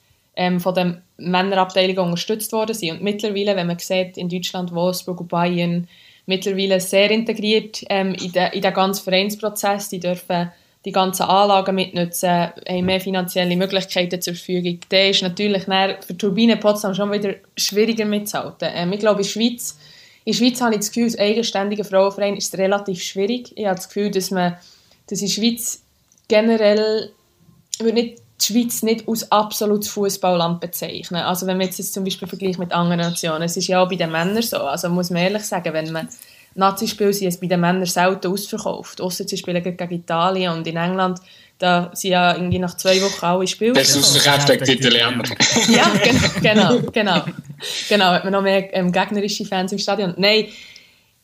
ähm, von der Männerabteilung unterstützt worden sind. Und mittlerweile, wenn man sieht, in Deutschland, Wolfsburg und Bayern, mittlerweile sehr integriert ähm, in, den, in den ganzen Vereinsprozess, die dürfen die ganzen Anlagen mitnutzen, haben mehr finanzielle Möglichkeiten zur Verfügung. Der ist natürlich für Turbine Potsdam schon wieder schwieriger mitzuhalten. Ähm, ich glaube, in der Schweiz, Schweiz habe ich das Gefühl, als eigenständiger Frauenverein ist relativ schwierig. Ich habe das Gefühl, dass man dass in der Schweiz generell ich würde nicht die Schweiz nicht als absolutes Fußballland bezeichnen. Also wenn man jetzt das zum Beispiel vergleicht mit anderen Nationen, es ist ja auch bei den Männern so, also muss man ehrlich sagen, wenn man Nazi-Spiele sind es bei den Männern selten ausverkauft, außer sie spielen gegen Italien und in England da sind ja irgendwie nach zwei Wochen alle Spiele Das ist ausverkauft gegen die Italiener. ja, genau, genau. Genau, hat man noch mehr ähm, gegnerische Fans im Stadion. Nein,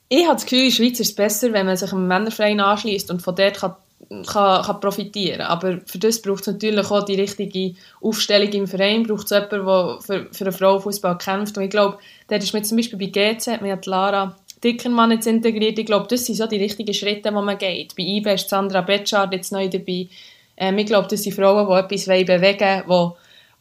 ich habe das Gefühl, in der Schweiz ist es besser, wenn man sich einem Männerverein anschließt und von dort kann kann, kann profitieren Aber für das braucht es natürlich auch die richtige Aufstellung im Verein, braucht es jemanden, der für, für einen Frauenfußball kämpft. Und ich glaube, der ist mir zum Beispiel bei GC, man hat Lara Dickermann jetzt integriert. Ich glaube, das sind so die richtigen Schritte, die man geht. Bei IBE ist Sandra Betschard jetzt neu dabei. Ähm, ich glaube, das sind Frauen, die etwas bewegen wollen,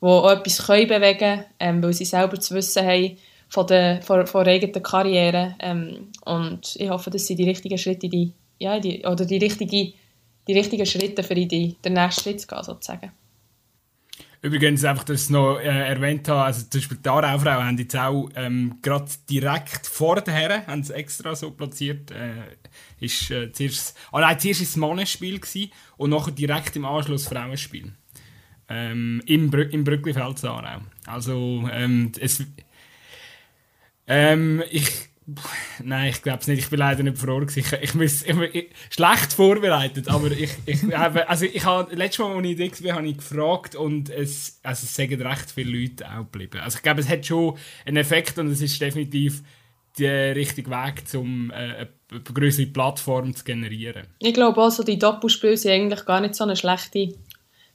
die, die auch etwas können bewegen ähm, weil sie selber zu wissen haben von der, von, von der eigenen Karriere. Ähm, und ich hoffe, das sind die richtigen Schritte, die, ja, die, oder die richtige die richtigen Schritte für die, den nächsten Schritt zu gehen, sozusagen. Übrigens, einfach, dass ich noch äh, erwähnt habe, also zum Beispiel die Aarau-Frau haben jetzt auch ähm, gerade direkt vor der Herren, haben sie extra so platziert, äh, ist äh, zuerst, oh nein, zuerst es Mannenspiel gewesen, und nachher direkt im Anschluss Frauenspiel. Ähm, Im, Brü im Brücklifeld Aarau. Also, ähm, es, ähm, ich Nein, ich glaube es nicht. Ich bin leider nicht froh. Ich, ich, muss, ich, ich, schlecht vorbereitet, aber ich, ich, *laughs* also ich habe, letztes Mal, als ich da war, habe ich gefragt und es, also es sagen recht viele Leute auch geblieben. Also ich glaube, es hat schon einen Effekt und es ist definitiv der richtige Weg, um äh, eine größere Plattform zu generieren. Ich glaube also, die Doppelspiele sind eigentlich gar nicht so eine schlechte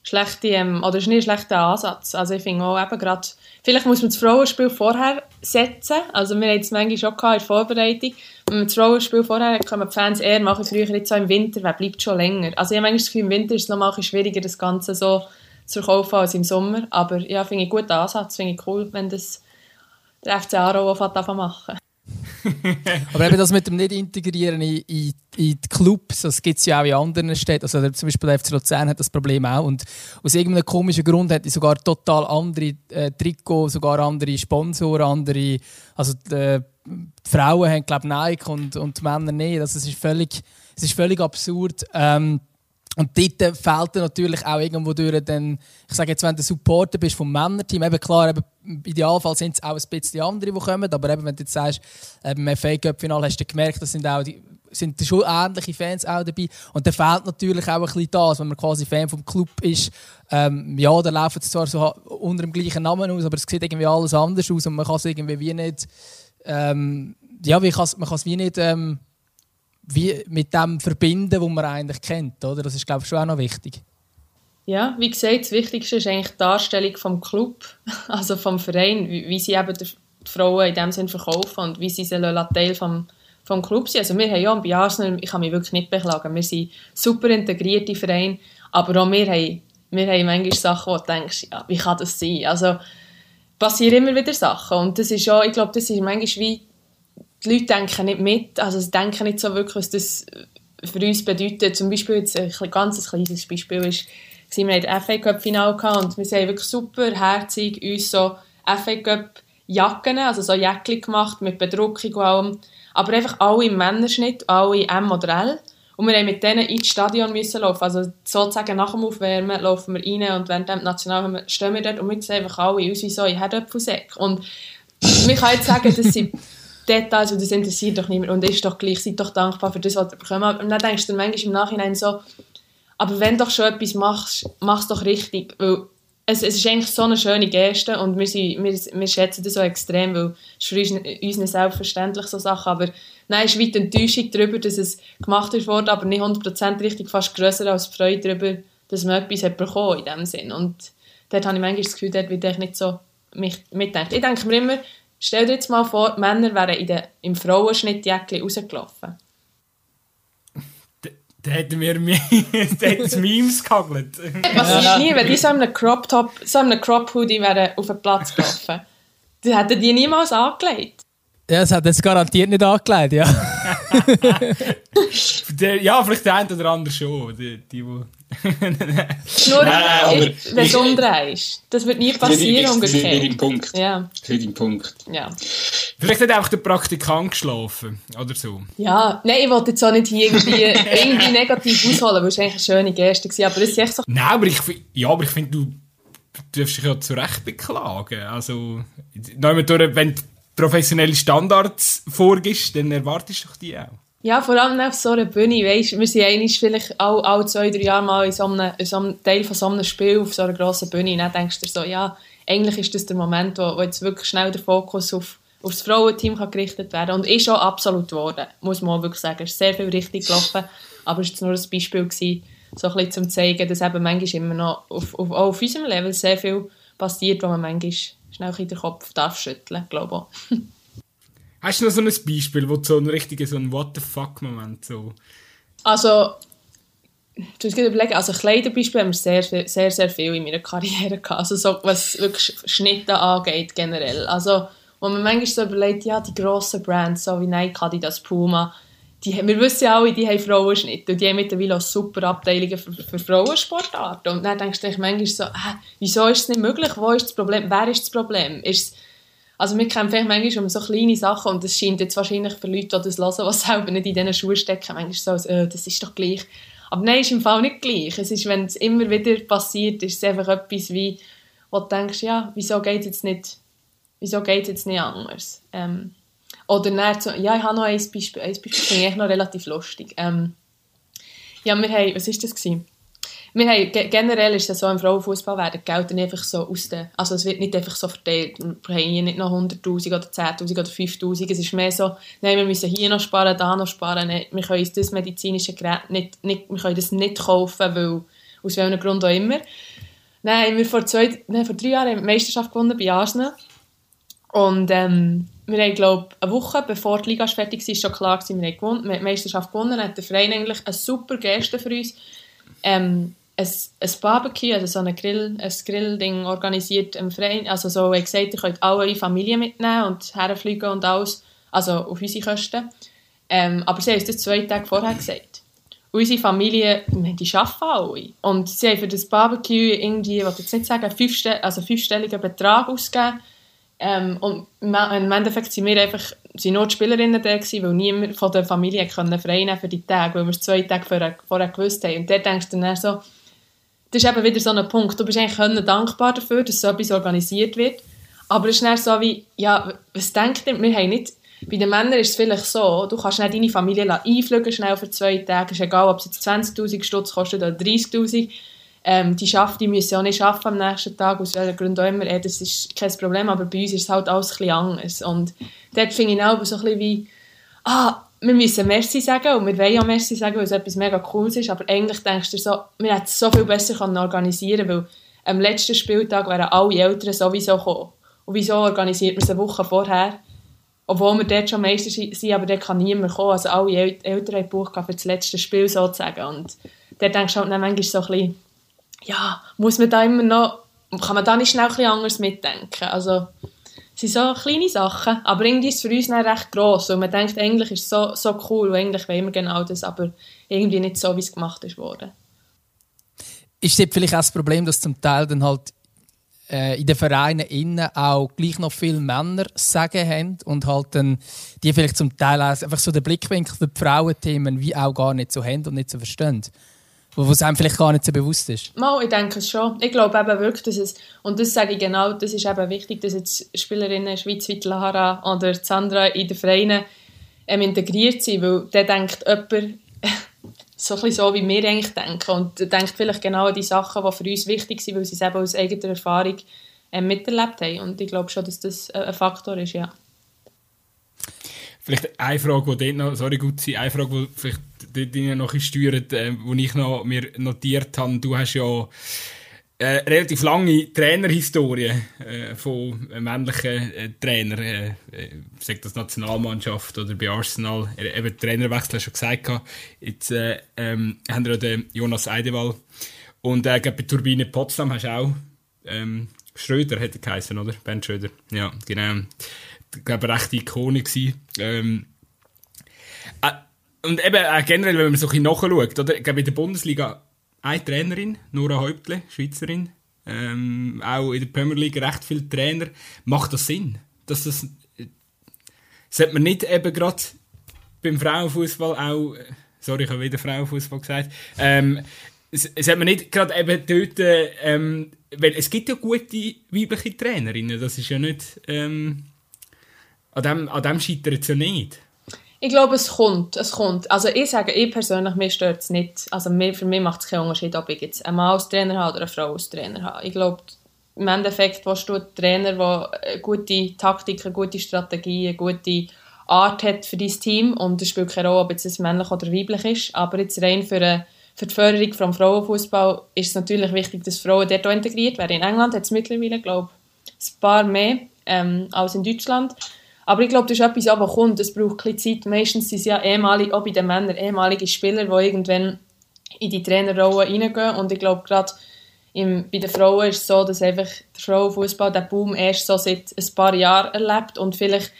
schlechte, ähm, oder ist nicht ein schlechter Ansatz. Also ich finde auch eben gerade, vielleicht muss man das Frauenspiel vorher setzen, also wir haben es manchmal schon in der Vorbereitung, wenn man das Frauenspiel vorher hat, können die Fans eher machen, früher jetzt so im Winter, wer bleibt schon länger. Also ich habe manchmal das Gefühl, im Winter ist es noch ein schwieriger, das Ganze so zu verkaufen als im Sommer, aber ja, finde ich einen guten Ansatz, finde ich cool, wenn das der FC Aarau anfängt machen. *laughs* Aber eben das mit dem Nicht-Integrieren in, in, in die Clubs, das gibt es ja auch in anderen Städten. Also zum Beispiel der FC Luzern hat das Problem auch. Und aus irgendeinem komischen Grund hat die sogar total andere äh, Trikots, sogar andere Sponsoren, andere. Also die, äh, die Frauen haben, glaube ich, Nike und, und die Männer nicht. Also es ist völlig, es ist völlig absurd. Ähm, und dort fehlt natürlich auch irgendwo durch, dann, ich sage jetzt, wenn du Supporter bist vom Männerteam, eben klar, eben, im Idealfall sind es auch ein bisschen andere, die kommen, aber eben, wenn du jetzt sagst, äh, beim FA Cup-Final hast du gemerkt, das sind auch die, sind schon ähnliche Fans auch dabei. Und dann fehlt natürlich auch ein bisschen das, wenn man quasi Fan vom Club ist. Ähm, ja, da laufen es zwar so unter dem gleichen Namen aus, aber es sieht irgendwie alles anders aus und man kann es irgendwie wie nicht, ähm, ja, man kann es wie nicht, ähm, wie mit dem verbinden, was man eigentlich kennt. Oder? Das ist, glaube ich, schon auch noch wichtig. Ja, wie gesagt, das Wichtigste ist eigentlich die Darstellung vom Club, *laughs* also vom Verein, wie, wie sie eben die Frauen in dem Sinn verkaufen und wie sie sie Teil vom, vom Club sind. Also wir haben ja bei Arsenal, ich kann mich wirklich nicht beklagen, wir sind super integrierte Verein, aber auch wir haben, wir haben manchmal Sachen, wo du denkst, ja, wie kann das sein? Also passieren immer wieder Sachen und das ist auch, ich glaube, das ist manchmal wie die Leute denken nicht mit, also sie denken nicht so wirklich, was das für uns bedeutet. Zum Beispiel jetzt ein ganz kleines Beispiel ist, wir hatten ein FA Cup Final und wir haben wirklich super herzig uns so FA Cup Jacken, also so Jäckchen gemacht mit Bedruckung und allem, aber einfach alle im Männerschnitt, alle M oder L. Und wir mussten mit denen ins Stadion müssen laufen. Also sozusagen nach dem Aufwärmen laufen wir rein und während dem National stehen wir dort und wir sehen einfach alle aus wie so in Herdöpfelsäck. Und man kann jetzt sagen, dass sie *laughs* Details, und das interessiert doch niemand und ist doch gleich, seid doch dankbar für das, was ihr bekommt. Und dann denkst du manchmal im Nachhinein so, aber wenn du doch schon etwas machst, mach es doch richtig, weil es, es ist eigentlich so eine schöne Geste und wir, sind, wir, wir schätzen das so extrem, weil es für uns, uns nicht selbstverständlich so Sachen, aber nein, es ist weit Enttäuschung darüber, dass es gemacht wurde, aber nicht 100% richtig, fast grösser als die Freude darüber, dass man etwas hat bekommen in dem Sinn und dort habe ich manchmal das Gefühl, dort wird ich nicht so mich mitdenken. Ich denke mir immer, Stell dir jetzt mal vor, die Männer wären in der, im Frauenschnittjäckchen rausgelaufen. Da hätten wir *laughs* das Memes gehagelt. Was ist nie, wenn die so einem Crop Top, so einem Crop Hoodie wären auf den Platz gelaufen. Die hätten die niemals angelegt. Ja, das hat jetzt garantiert nicht angelegt, ja. *laughs* ja, vielleicht der eine oder andere schon. Die, die, *laughs* Nur, wenn du umdrehst. Das wird nie passieren, umgekehrt. Das ist nicht Punkt. Ja. Das nicht Punkt. Ja. Vielleicht hat einfach der Praktikant geschlafen, oder so. Ja, nein, ich wollte jetzt auch nicht hier irgendwie, *laughs* irgendwie negativ ausholen, weil es eigentlich eine schöne Geste war, aber es ist echt so... Nein, aber ich, ja, aber ich finde, du darfst dich ja zu Recht beklagen. Also, wenn du professionelle Standards vorgibst, dann erwartest du doch die auch. Ja, vor allem auf so einer Bühne, weißt, wir sind eigentlich vielleicht alle, alle zwei, drei Jahre mal in so, einem, in so einem Teil von so einem Spiel auf so einer grossen Bühne dann denkst du dir so, ja, eigentlich ist das der Moment, wo, wo jetzt wirklich schnell der Fokus auf, auf das Frauenteam kann gerichtet werden und ist schon absolut geworden, muss man wirklich sagen. Es ist sehr viel richtig gelaufen, aber es war nur ein Beispiel, gewesen, so ein bisschen zum zeigen, dass eben manchmal immer noch auf, auf, auch auf unserem Level sehr viel passiert, wo man manchmal schnell den Kopf darf schütteln, glaube ich. *laughs* Hast du noch so ein Beispiel, wo so ein richtiger so ein What the fuck Moment so? Also Du musst überlegen, also Kleiderbeispiele haben wir sehr, sehr, sehr viel in meiner Karriere gehabt. Also so, was wirklich Schnitte angeht generell. Also, wo man manchmal so überlegt, ja, die grossen Brands, so wie Nike, Adidas, Puma, die, wir wissen ja alle, die haben Frauenschnitte und die haben mittlerweile auch super Abteilungen für, für Frauensportarten. Und dann denkst du manchmal so, äh, wieso ist es nicht möglich? Wo ist das Problem? Wer ist das Problem? Ist also wir kämpfen manchmal um so kleine Sachen und es scheint jetzt wahrscheinlich für Leute, die das hören, die *laughs* selber nicht in diesen Schuhen stecken, manchmal so, äh, das ist doch gleich. Aber nein, ist im Fall nicht gleich. Es ist, wenn es immer wieder passiert, ist es einfach etwas wie, wo du denkst, ja, wieso geht es jetzt nicht, wieso geht jetzt nicht anders? Ähm, oder dann so, ja, ich habe noch ein Beispiel, ein Beispiel finde ich noch relativ lustig. Ähm, ja, wir haben, was war das gewesen? Wir haben, generell ist es so, im Frauenfußball werden die Gelder einfach so aus den, also es wird nicht einfach so verteilt, wir haben hier nicht noch 100'000 oder 10'000 oder 5'000, es ist mehr so, nein, wir müssen hier noch sparen, da noch sparen, nein, wir können uns das medizinische Gerät nicht, nicht, wir können das nicht kaufen, weil, aus welchem Grund auch immer. Nein, wir vor, zwei, nein, vor drei Jahren die Meisterschaft gewonnen bei Arsenal. Und ähm, wir haben, glaube eine Woche bevor die Liga fertig war, schon klar gewesen, wir haben gewonnen, wir haben die Meisterschaft gewonnen, hat der Verein eigentlich eine super Geste für uns, ähm, ein, Barbecue, also so ein Grill, ein Grillding organisiert im Verein. Also so, wie gesagt, ihr könnt alle eure Familie mitnehmen und herfliegen und alles. also auf unsere Kosten. Ähm, aber sie haben uns das zwei Tage vorher gesagt. unsere Familie, die arbeiten alle. Und sie haben für das Barbecue irgendwie, ich will jetzt nicht sagen, fünfstell also fünfstelligen Betrag ausgegeben. Ähm, und im Endeffekt sind wir einfach sind nur die Spielerinnen da gewesen, weil niemand von der Familie konnte frei nehmen für die Tage, weil wir es zwei Tage vorher, vorher gewusst haben. Und da denkst du dann so, das ist eben wieder so ein Punkt. Du bist eigentlich dankbar dafür, dass so etwas organisiert wird. Aber es ist dann so wie, ja, was denkt ihr? Wir haben nicht, bei den Männern ist es vielleicht so, du kannst nicht deine Familie einfliegen schnell für zwei Tage. Es ist egal, ob es jetzt 20'000 Stutz kostet oder 30'000. Ähm, die schafft, die müssen auch nicht arbeiten am nächsten Tag, aus welchen Gründen auch immer. Äh, das ist kein Problem, aber bei uns ist es halt alles ein bisschen anders. Und dort finde ich auch so ein bisschen wie, ah, wir müssen Merci sagen und wir wollen ja Merci sagen, weil es etwas mega Cooles ist, aber eigentlich denkst du so, wir hätten es so viel besser organisieren können, weil am letzten Spieltag wären alle Eltern sowieso gekommen. Und wieso organisiert man es eine Woche vorher? Obwohl wir dort schon Meister sind, aber dort kann niemand kommen. Also alle Eltern haben Buch für das letzte Spiel sozusagen. Und dort denkst du halt dann manchmal so ein bisschen, ja, muss man da immer noch, kann man da nicht schnell ein bisschen anders mitdenken? Also, sind so kleine Sachen, aber irgendwie ist es für uns dann recht gross und man denkt, eigentlich ist es so, so cool und eigentlich wollen wir genau das, aber irgendwie nicht so, wie es gemacht ist worden. Ist das vielleicht auch das Problem, dass zum Teil dann halt äh, in den Vereinen innen auch gleich noch viele Männer sagen haben und halt dann die vielleicht zum Teil auch einfach so den Blickwinkel für die Frauenthemen wie auch gar nicht so haben und nicht so verstehen? Wo es einem vielleicht gar nicht so bewusst ist. Mal, ich denke es schon. Ich glaube eben wirklich, dass es, und das sage ich genau, das ist eben wichtig, dass jetzt Spielerinnen Schweiz wie Lara oder Sandra in den Vereinen ähm, integriert sind, weil der denkt jemand *laughs* so, ein so, wie wir eigentlich denken und denkt vielleicht genau an die Sachen, die für uns wichtig sind, weil sie es eben aus eigener Erfahrung ähm, miterlebt haben. Und ich glaube schon, dass das ein Faktor ist, ja. Vielleicht eine Frage, die dort noch, sorry, gut sein, eine Frage, die vielleicht dort noch steuert, äh, die ich noch mir notiert habe. Du hast ja äh, relativ lange Trainerhistorie äh, von männlichen äh, Trainern, äh, äh, sagt das Nationalmannschaft oder bei Arsenal, äh, eben Trainerwechsel hast du schon gesagt. Jetzt äh, ähm, haben wir den Jonas Eidewall und äh, bei Turbine Potsdam hast du auch ähm, Schröder hätte geheißen, oder? Ben Schröder, ja, genau glaube, recht Ikone gewesen. Ähm, äh, und eben äh, generell, wenn man so ein bisschen nachschaut, oder? Ich glaube, in der Bundesliga eine Trainerin, Nora Häuptle, Schweizerin. Ähm, auch in der Premier League recht viele Trainer. Macht das Sinn? Dass das, äh, sollte man nicht eben gerade beim Frauenfußball auch, äh, sorry, ich habe wieder Frauenfußball gesagt, ähm, sollte man nicht gerade eben dort, ähm, weil es gibt ja gute weibliche Trainerinnen, das ist ja nicht, ähm, an dem, an dem scheitert es ja nicht. Ich glaube, es kommt. Es kommt. Also ich sage, ich persönlich, mir stört es nicht. Also mir, für mich macht es keinen Unterschied, ob ich jetzt einen Mann als Trainer habe oder eine Frau als Trainer habe. Ich glaube, im Endeffekt willst du einen Trainer, der gute Taktik, eine gute Strategie, eine gute Art hat für dein Team. Und es spielt keine Rolle, ob es männlich oder weiblich ist. Aber jetzt rein für, eine, für die Förderung des Frauenfußball ist es natürlich wichtig, dass Frauen dort integriert werden. In England hat es mittlerweile, glaube ich, ein paar mehr ähm, als in Deutschland. Aber ich glaube, das ist etwas, was kommt. Es braucht ein Zeit. Meistens sind es ja ehemalige, auch bei den Männern, ehemalige Spieler, die irgendwann in die Trainerrolle reingehen. Und ich glaube, gerade bei den Frauen ist es so, dass einfach der Frauenfußball den Boom erst so seit ein paar Jahren erlebt. Und vielleicht,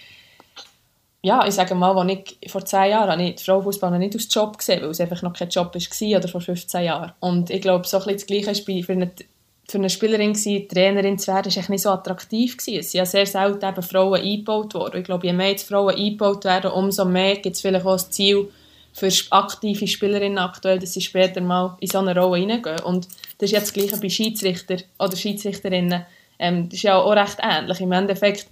ja, ich sage mal, als ich vor zehn Jahren habe ich den Frauenfußball noch nicht als Job gesehen, weil es einfach noch kein Job war oder vor 15 Jahren. Und ich glaube, so ein bisschen das Gleiche ist bei, für eine für eine Spielerin gewesen, Trainerin zu werden, war nicht so attraktiv. Gewesen. Es sind ja sehr selten eben Frauen eingebaut worden. Ich glaube, je mehr jetzt Frauen eingebaut werden, umso mehr gibt es vielleicht auch das Ziel für aktive Spielerinnen aktuell, dass sie später mal in so eine Rolle hineingehen. Und das ist jetzt das Gleiche bei Schiedsrichter oder Schiedsrichterinnen. Ähm, das ist ja auch recht ähnlich. Im Endeffekt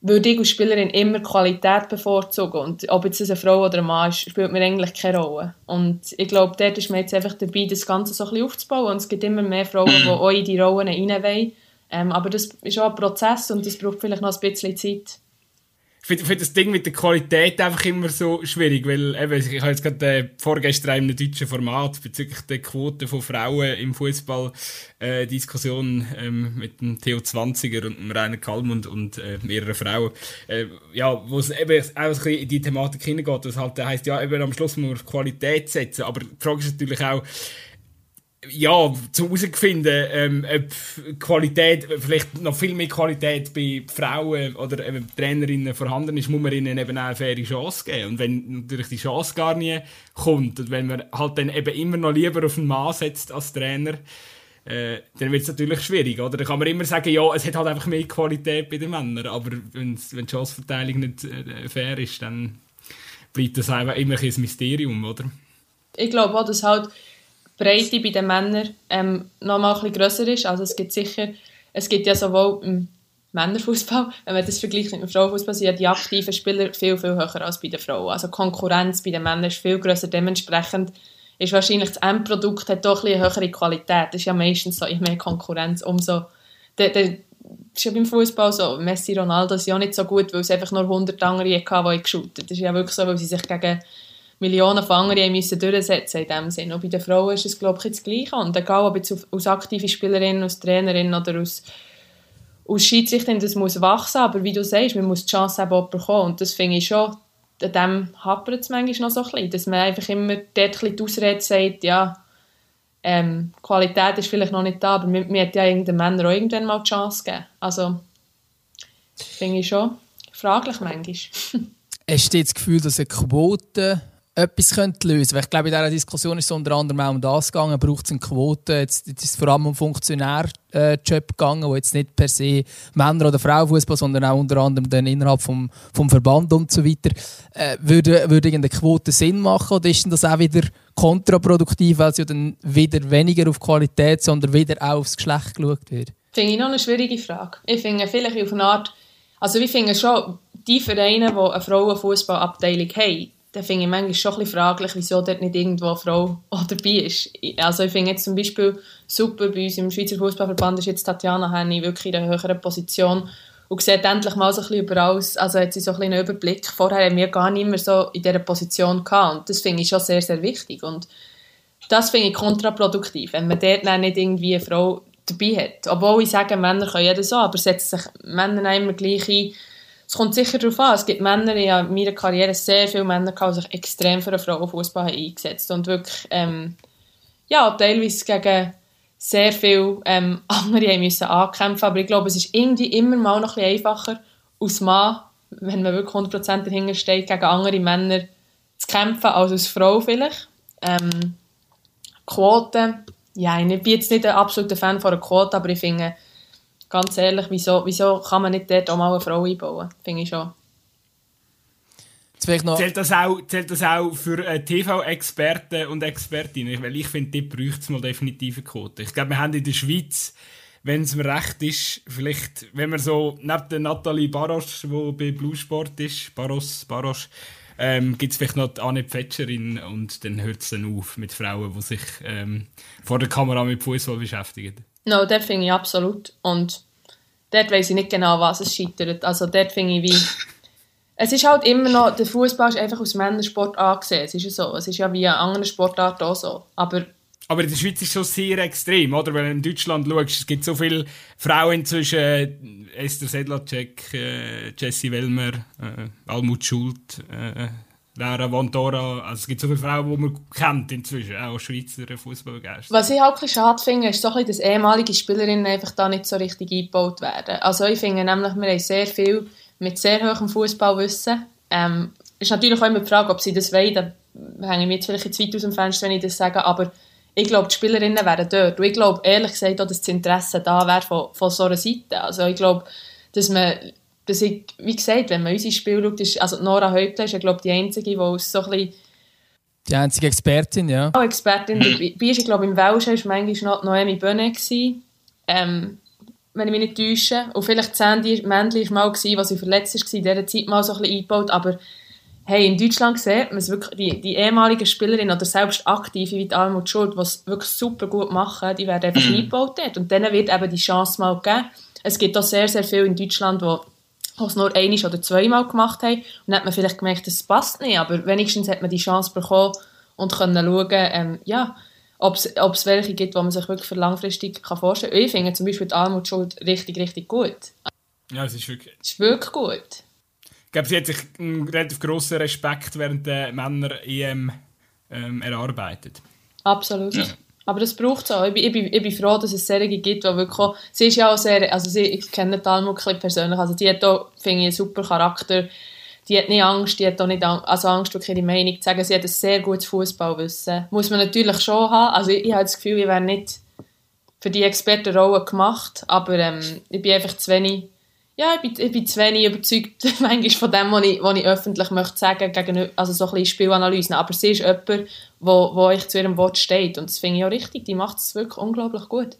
würde ich als Spielerin immer Qualität bevorzugen. Und ob jetzt eine Frau oder ein Mann ist, spielt mir eigentlich keine Rolle. Und ich glaube, dort ist man jetzt einfach dabei, das Ganze so ein bisschen aufzubauen. Und es gibt immer mehr Frauen, die auch in die Rollen rein wollen. Ähm, aber das ist auch ein Prozess und das braucht vielleicht noch ein bisschen Zeit finde find das Ding mit der Qualität einfach immer so schwierig, weil eben, ich habe jetzt gerade äh, vorgestern in einem deutschen Format bezüglich der Quote von Frauen im Fußball äh, Diskussion ähm, mit dem Theo Zwanziger und dem Rainer Kalmund und äh, mehreren Frauen, äh, ja, wo es eben auch in die Thematik hineingeht, das halt heisst, ja, eben am Schluss muss man auf Qualität setzen, aber die Frage ist natürlich auch, ja, zu herauszufinden, ähm, ob Qualität, vielleicht noch viel mehr Qualität bei Frauen oder eben Trainerinnen vorhanden ist, muss man ihnen eben auch eine faire Chance geben. Und wenn natürlich die Chance gar nie kommt und wenn man halt dann eben immer noch lieber auf den Mann setzt als Trainer, äh, dann wird es natürlich schwierig, oder? Dann kann man immer sagen, ja, es hat halt einfach mehr Qualität bei den Männern, aber wenn die Chanceverteilung nicht äh, fair ist, dann bleibt das einfach immer ein Mysterium, oder? Ich glaube auch, dass halt Breite bei den Männern ähm, noch mal ein bisschen grösser ist. Also es gibt sicher, es gibt ja sowohl im Männerfußball, *laughs* wenn man das vergleicht mit dem Frauenfußball, sind die aktiven Spieler viel, viel höher als bei den Frauen. Also die Konkurrenz bei den Männern ist viel grösser. Dementsprechend ist wahrscheinlich das Endprodukt hat doch ein eine höhere Qualität. Das ist ja meistens so, je mehr Konkurrenz, umso... Der, der, ist ja beim Fußball so. Messi, Ronaldo ist ja nicht so gut, weil es einfach nur 100 andere hatten, die geschaut Das ist ja wirklich so, weil sie sich gegen Millionen von anderen müssen durchsetzen in dem Sinn. Und bei den Frauen ist es, glaube ich, das Gleiche. Und egal, ob jetzt als aktive Spielerin, als Trainerin oder als, als Schiedsrichterin, das muss wachsen. Aber wie du sagst, man muss die Chance eben auch bekommen. Und das finde ich schon, an dem hapert es manchmal noch so ein bisschen. Dass man einfach immer dort ein bisschen die Ausrede sagt, ja, ähm, Qualität ist vielleicht noch nicht da, aber mir, mir hat ja den Männern auch irgendwann mal die Chance gegeben. Also, finde ich schon fraglich manchmal. *laughs* Hast du das Gefühl, dass eine Quote etwas könnte lösen könnte. Ich glaube, in dieser Diskussion ist es unter anderem auch um das gegangen, braucht es eine Quote. Jetzt, jetzt ist es vor allem um Funktionärjob gegangen, wo jetzt nicht per se Männer- oder Frauenfußball, sondern auch unter anderem dann innerhalb vom, vom Verband und so weiter. Äh, würde, würde irgendeine Quote Sinn machen oder ist das auch wieder kontraproduktiv, weil es ja dann wieder weniger auf Qualität, sondern wieder auch aufs Geschlecht geschaut wird? Finde ich noch eine schwierige Frage. Ich finde vielleicht auf eine Art, also ich finde schon, die Vereine, die eine Frauenfußballabteilung haben, dann finde ich manchmal schon ein fraglich, wieso dort nicht irgendwo eine Frau *laughs* dabei ist. Also ich finde jetzt zum Beispiel super, bei uns im Schweizer Fußballverband ist jetzt Tatjana Henny wirklich in einer höheren Position und sieht endlich mal so ein bisschen überall, also hat sie so ein bisschen einen Überblick. Vorher haben wir gar nicht mehr so in dieser Position gehabt und das finde ich schon sehr, sehr wichtig und das finde ich kontraproduktiv, wenn man dort nicht irgendwie eine Frau dabei hat. Obwohl ich sage, Männer können jeder so, aber setzen sich Männer immer gleich ein, es kommt sicher darauf an. Es gibt Männer, ich habe in meiner Karriere sehr viele Männer die sich extrem für den Frauenfußball eingesetzt und wirklich, ähm, ja, teilweise gegen sehr viele ähm, *laughs* andere haben müssen ankämpfen. Aber ich glaube, es ist irgendwie immer mal noch ein bisschen einfacher, als Mann, wenn man wirklich 100% dahinter steht, gegen andere Männer zu kämpfen, als als Frau vielleicht. Ähm, Quoten, ja, ich bin jetzt nicht ein absoluter Fan von einer Quote, aber ich finde, ganz ehrlich, wieso, wieso kann man nicht dort auch mal eine Frau einbauen? Finde ich schon. Zählt, das auch, zählt das auch für äh, TV-Experten und Expertinnen? Weil ich finde, die bräuchte es mal definitiv eine Quote. Ich glaube, wir haben in der Schweiz, wenn es mir recht ist, vielleicht, wenn man so, neben der Nathalie Barosch, die bei Blue Sport ist, Baros, Barosch, ähm, gibt es vielleicht noch die Anne Pfetscherin und dann hört es dann auf mit Frauen, die sich ähm, vor der Kamera mit Fußball beschäftigen. No, das finde ich absolut. Und dort weiß ich nicht genau, was es scheitert. Also dort finde ich wie... *laughs* es ist halt immer noch... Der Fußball ist einfach als Männersport angesehen. Es ist ja so. Es ist ja wie eine andere Sportart auch so. Aber... Aber in der Schweiz ist es schon sehr extrem, oder? Wenn du in Deutschland schaust, es gibt so viele Frauen zwischen äh, Esther Sedlacek, äh, Jessie Wellmer, äh, Almut Schult, äh, Lara Vontora, also es gibt so viele Frauen, die man kennt inzwischen, auch Schweizer Fußballgäste. Was ich auch ein schade finde, ist so ein dass ehemalige Spielerinnen einfach da nicht so richtig eingebaut werden. Also ich finde nämlich, wir haben sehr viel mit sehr hohem Fußballwissen. Ähm, ist natürlich auch immer die Frage, ob sie das wollen, da hängen wir jetzt vielleicht zu weit aus dem Fenster, wenn ich das sage, aber ich glaube, die Spielerinnen wären dort. Und ich glaube, ehrlich gesagt, auch, dass das Interesse da wäre von, von so einer Seite. Also ich glaube, dass man dass ich, wie gesagt, wenn man unser Spiel schaut, ist, also Nora Häuptle ist ja, glaube die einzige, die aus so ein bisschen die einzige Expertin, ja. Auch Expertin dabei. Ich glaube, im Welschen war manchmal noch Noemi Böhne. Ähm, wenn ich mich nicht täusche. Und vielleicht Sandy Männli war mal, gewesen, was sie verletzt war, in dieser Zeit mal so ein bisschen eingebaut. Aber hey, in Deutschland sieht man es wirklich, die, die ehemaligen Spielerinnen oder selbst Aktive wie die Almut Schuld, die es wirklich super gut machen, die werden einfach eingebaut dort. Und denen wird eben die Chance mal geben. Es gibt auch sehr, sehr viel in Deutschland, wo es nur einmal oder zweimal gemacht haben. Und dann hat man vielleicht gemerkt, das passt nicht, aber wenigstens hat man die Chance bekommen und können schauen, ähm, ja, ob es welche gibt, die man sich wirklich für langfristig kann vorstellen kann. Ich finde zum Beispiel die Armutsschuld richtig, richtig gut. Ja, es ist wirklich... Es ist wirklich gut. Ich glaube, sie hat sich einen relativ grossen Respekt während der Männer-EM ähm, erarbeitet. Absolut. Ja. Aber das braucht es auch. Ich bin, ich, bin, ich bin froh, dass es Serien gibt, die wirklich auch, sie ist ja auch sehr, also sie, ich kenne Talmud persönlich, also die hat auch, finde ich, einen super Charakter. Die hat nicht Angst, die hat auch nicht Angst, also Angst, wirklich ihre Meinung zu sagen. Sie hat ein sehr gutes Fußballwissen. Muss man natürlich schon haben. Also ich, ich habe das Gefühl, ich wäre nicht für die Expertenrolle gemacht, aber ähm, ich bin einfach zu wenig ja, ich bin, ich bin zu wenig überzeugt *laughs* manchmal von dem, was ich, was ich öffentlich möchte sagen möchte, also so ein bisschen Spielanalysen. Aber sie ist jemand, wo, wo ich zu ihrem Wort steht. Und das finde ich auch richtig. Die macht es wirklich unglaublich gut.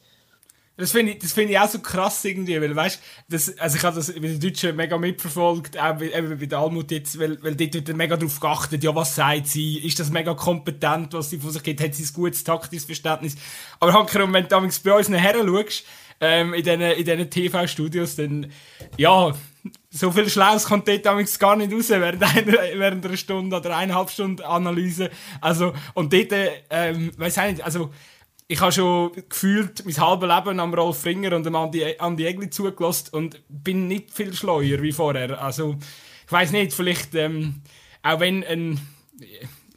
Das finde ich, find ich auch so krass irgendwie, weil, weißt das, also ich habe das bei den Deutschen mega mitverfolgt, auch bei, bei der Almut jetzt, weil, weil dort wird mega darauf geachtet, ja, was sagt sie, ist das mega kompetent, was sie von sich gibt, hat sie ein gutes taktisches Verständnis. Aber Hanker, wenn du bei uns nachher schaust, ähm, in diesen in den TV-Studios, dann, ja, so viel Schlaues kommt dort damals gar nicht raus während einer, während einer Stunde oder eineinhalb Stunden Analyse. Also, und dort, ähm, weiß ich nicht, also, ich habe schon gefühlt mein halbes Leben am Rolf Ringer und dem Andi, Andi Egli zugelassen und bin nicht viel schleuer wie vorher. Also, ich weiß nicht, vielleicht, ähm, auch wenn ein,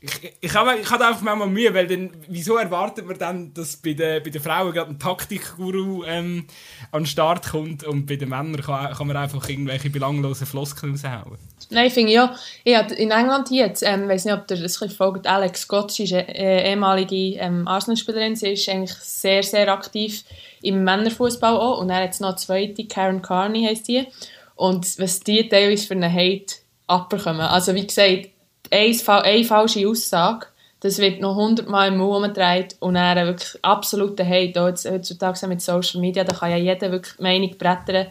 ich, ich, habe, ich habe einfach manchmal Mühe, weil dann, wieso erwartet man dann, dass bei den, bei den Frauen gerade ein Taktikguru ähm, an den Start kommt und bei den Männern kann, kann man einfach irgendwelche belanglosen Floskeln raushauen? Nein, ich finde ja, ich habe in England jetzt, ähm, weiß nicht, ob ihr das folgt, Alex Scott, ist äh, ehemalige ähm, Arsenal-Spielerin, sie ist eigentlich sehr, sehr aktiv im Männerfußball auch. Und er hat noch eine zweite, Karen Carney heisst die. Und was die teilweise für einen Hate abbekommen, also wie gesagt, eine, falsche Aussage, das wird noch hundertmal im Mund umgedreht und dann wirklich absolute Hate. Heutzutage mit Social Media, da kann ja jeder wirklich Meinung brettern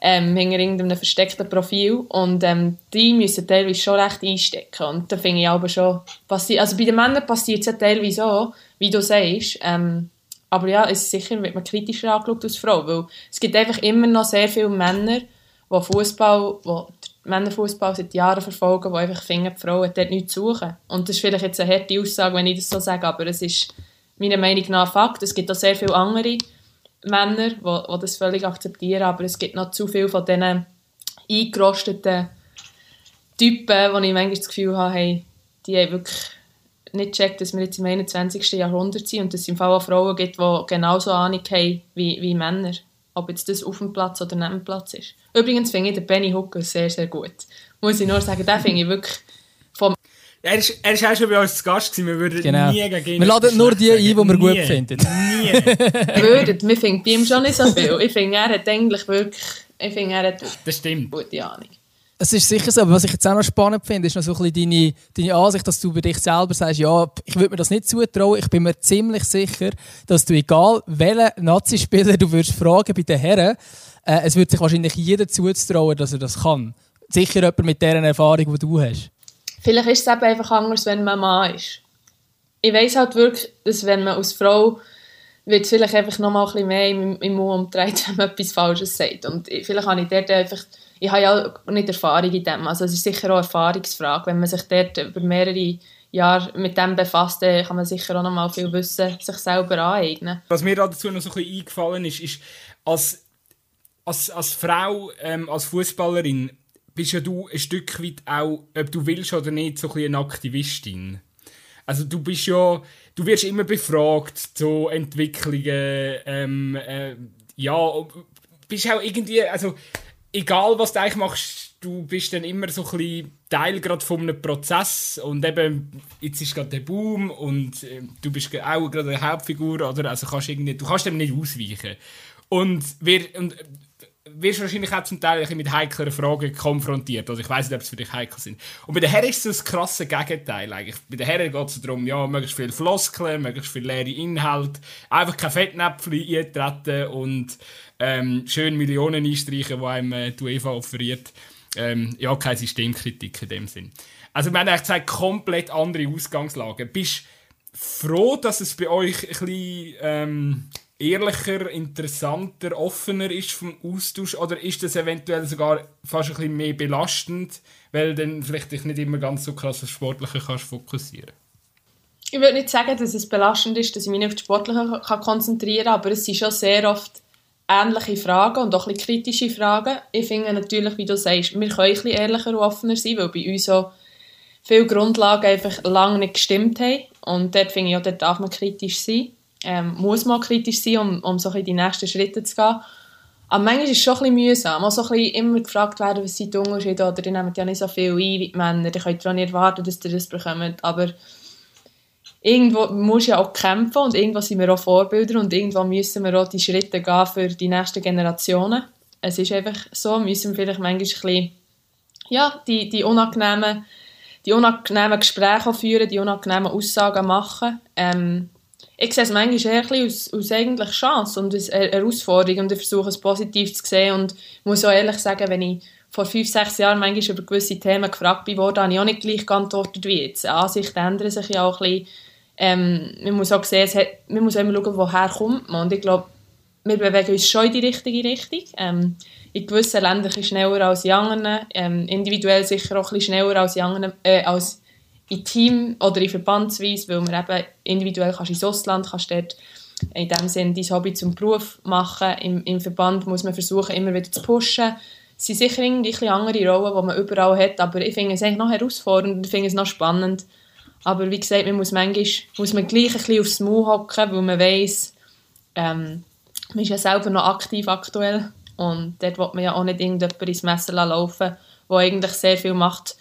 ähm, hinter irgendeinem versteckten Profil und ähm, die müssen teilweise schon recht einstecken und da finde ich aber schon, also bei den Männern passiert es ja teilweise auch, wie du sagst, ähm, aber ja, es ist sicher wird man kritischer angeschaut als Frau, weil es gibt einfach immer noch sehr viele Männer, die Fußball, die Männerfußball seit Jahren verfolgen, die einfach finden, die Frauen dort nichts suchen. Und das ist vielleicht jetzt eine harte Aussage, wenn ich das so sage, aber es ist meiner Meinung nach Fakt. Es gibt auch sehr viele andere Männer, die, die das völlig akzeptieren, aber es gibt noch zu viele von diesen eingerosteten Typen, wo ich manchmal das Gefühl habe, hey, die haben wirklich nicht gecheckt, dass wir jetzt im 21. Jahrhundert sind und dass es im Fall auch Frauen gibt, die genauso Ahnung haben wie, wie Männer ob jetzt das auf dem Platz oder neben dem Platz ist. Übrigens finde ich den Benny Hooker sehr, sehr gut. Muss ich nur sagen, den finde ich wirklich vom... Er ist, er ist auch schon bei uns zu Gast gewesen. Wir würden genau. nie gegen ihn Wir laden nur die ein, die wir nie. gut finden. Nie. *laughs* würden. Wir finden bei ihm schon nicht so viel. Ich finde, er hat eigentlich wirklich... Ich finde, er hat das stimmt. gute Ahnung. Es ist sicher so, aber was ich jetzt auch noch spannend finde, ist noch so ein bisschen deine, deine Ansicht, dass du bei dich selber sagst, ja, ich würde mir das nicht zutrauen. Ich bin mir ziemlich sicher, dass du, egal welchen Nazi-Spieler du würdest fragen bei den Herren, äh, es würde sich wahrscheinlich jeder zutrauen, dass er das kann. Sicher jemand mit dieser Erfahrung, die du hast. Vielleicht ist es eben einfach anders, wenn man Mann ist. Ich weiss halt wirklich, dass wenn man als Frau wird es vielleicht einfach noch mal ein bisschen mehr im, im Mund umdreht, *laughs* wenn man etwas Falsches sagt. Und vielleicht habe ich dort einfach ich habe ja nicht Erfahrung in dem. Also es ist sicher auch eine Erfahrungsfrage. Wenn man sich dort über mehrere Jahre mit dem befasst, kann man sicher auch noch mal viel Wissen sich selber aneignen. Was mir dazu noch so ein bisschen eingefallen ist, ist, als, als, als Frau, ähm, als Fußballerin, bist ja du ein Stück weit auch, ob du willst oder nicht, so ein bisschen eine Aktivistin. Also du bist ja, du wirst immer befragt zu Entwicklungen, ähm, äh, ja, bist auch irgendwie, also egal was du eigentlich machst, du bist dann immer so ein bisschen Teil gerade von einem Prozess und eben, jetzt ist gerade der Boom und äh, du bist auch gerade eine Hauptfigur, oder? Also kannst irgendwie, du kannst dem nicht ausweichen. Und, wir, und wirst wahrscheinlich auch zum Teil mit heikleren Fragen konfrontiert. Also ich weiß nicht, ob es für dich heikel sind. Und bei den Herren ist es das krasse Gegenteil eigentlich. Bei den Herren geht es darum, ja, möglichst viel Floskeln, möglichst viel leere Inhalt, einfach kein Fettnäpfchen eintreten und ähm, schön Millionen einstreichen, die einem äh, die UEFA offeriert. Ähm, ja, keine Systemkritik in dem Sinn. Also wir haben eigentlich zwei komplett andere Ausgangslagen. Bist froh, dass es bei euch ein bisschen ähm, ehrlicher, interessanter, offener ist vom Austausch oder ist das eventuell sogar fast ein bisschen mehr belastend, weil dann vielleicht dich nicht immer ganz so krass auf Sportliche kannst fokussieren Ich würde nicht sagen, dass es belastend ist, dass ich mich nicht auf Sportliche konzentrieren kann, aber es sind schon sehr oft ähnliche Fragen und auch ein bisschen kritische Fragen. Ich finde natürlich, wie du sagst, wir können ein bisschen ehrlicher und offener sein, weil bei uns so viele Grundlagen einfach lange nicht gestimmt haben. Und dort finde ich auch, dort darf man kritisch sein. Ähm, muss man kritisch sein, um, um so die nächsten Schritte zu gehen. Aber manchmal ist es schon ein mühsam. Auch so ein immer gefragt werden, was sind die Unterschiede, oder die nehmen ja nicht so viel ein wie die Männer, könnt ihr auch nicht erwarten, dass ihr das bekommt. Aber irgendwo muss ja auch kämpfen und irgendwo sind wir auch Vorbilder und irgendwo müssen wir auch die Schritte gehen für die nächsten Generationen. Es ist einfach so, müssen wir vielleicht manchmal ein bisschen, ja, die, die unangenehmen die unangenehmen Gespräche führen, die unangenehmen Aussagen machen. Ähm, ich sehe es manchmal eher aus, aus eigentlich Chance und als Herausforderung und ich versuche es positiv zu sehen und muss auch ehrlich sagen, wenn ich vor fünf, sechs Jahren manchmal über gewisse Themen gefragt wurde, habe ich auch nicht gleich geantwortet wie jetzt. Ansichten ändern sich ja auch ein bisschen. Ähm, man muss auch sehen, hat, man muss immer schauen, woher kommt man und ich glaube, wir bewegen uns schon in die richtige Richtung. Ähm, in gewissen Ländern ein schneller als in anderen, ähm, individuell sicher auch ein schneller als in, anderen, äh, als in Team oder in Verbandsweise, weil man eben individuell kannst ins Ausland kannst dort in dem Sinne dein Hobby zum Beruf machen. Im, Im Verband muss man versuchen, immer wieder zu pushen. Es sind sicher irgendwie ein andere Rollen, die man überall hat, aber ich finde es eigentlich noch herausfordernd und finde es noch spannend. Aber wie gesagt, man muss manchmal muss man gleich ein bisschen aufs Maul hocken, weil man weiss, ähm, man ist ja selber noch aktiv aktuell und dort will man ja auch nicht irgendjemand ins Messer laufen, der eigentlich sehr viel macht,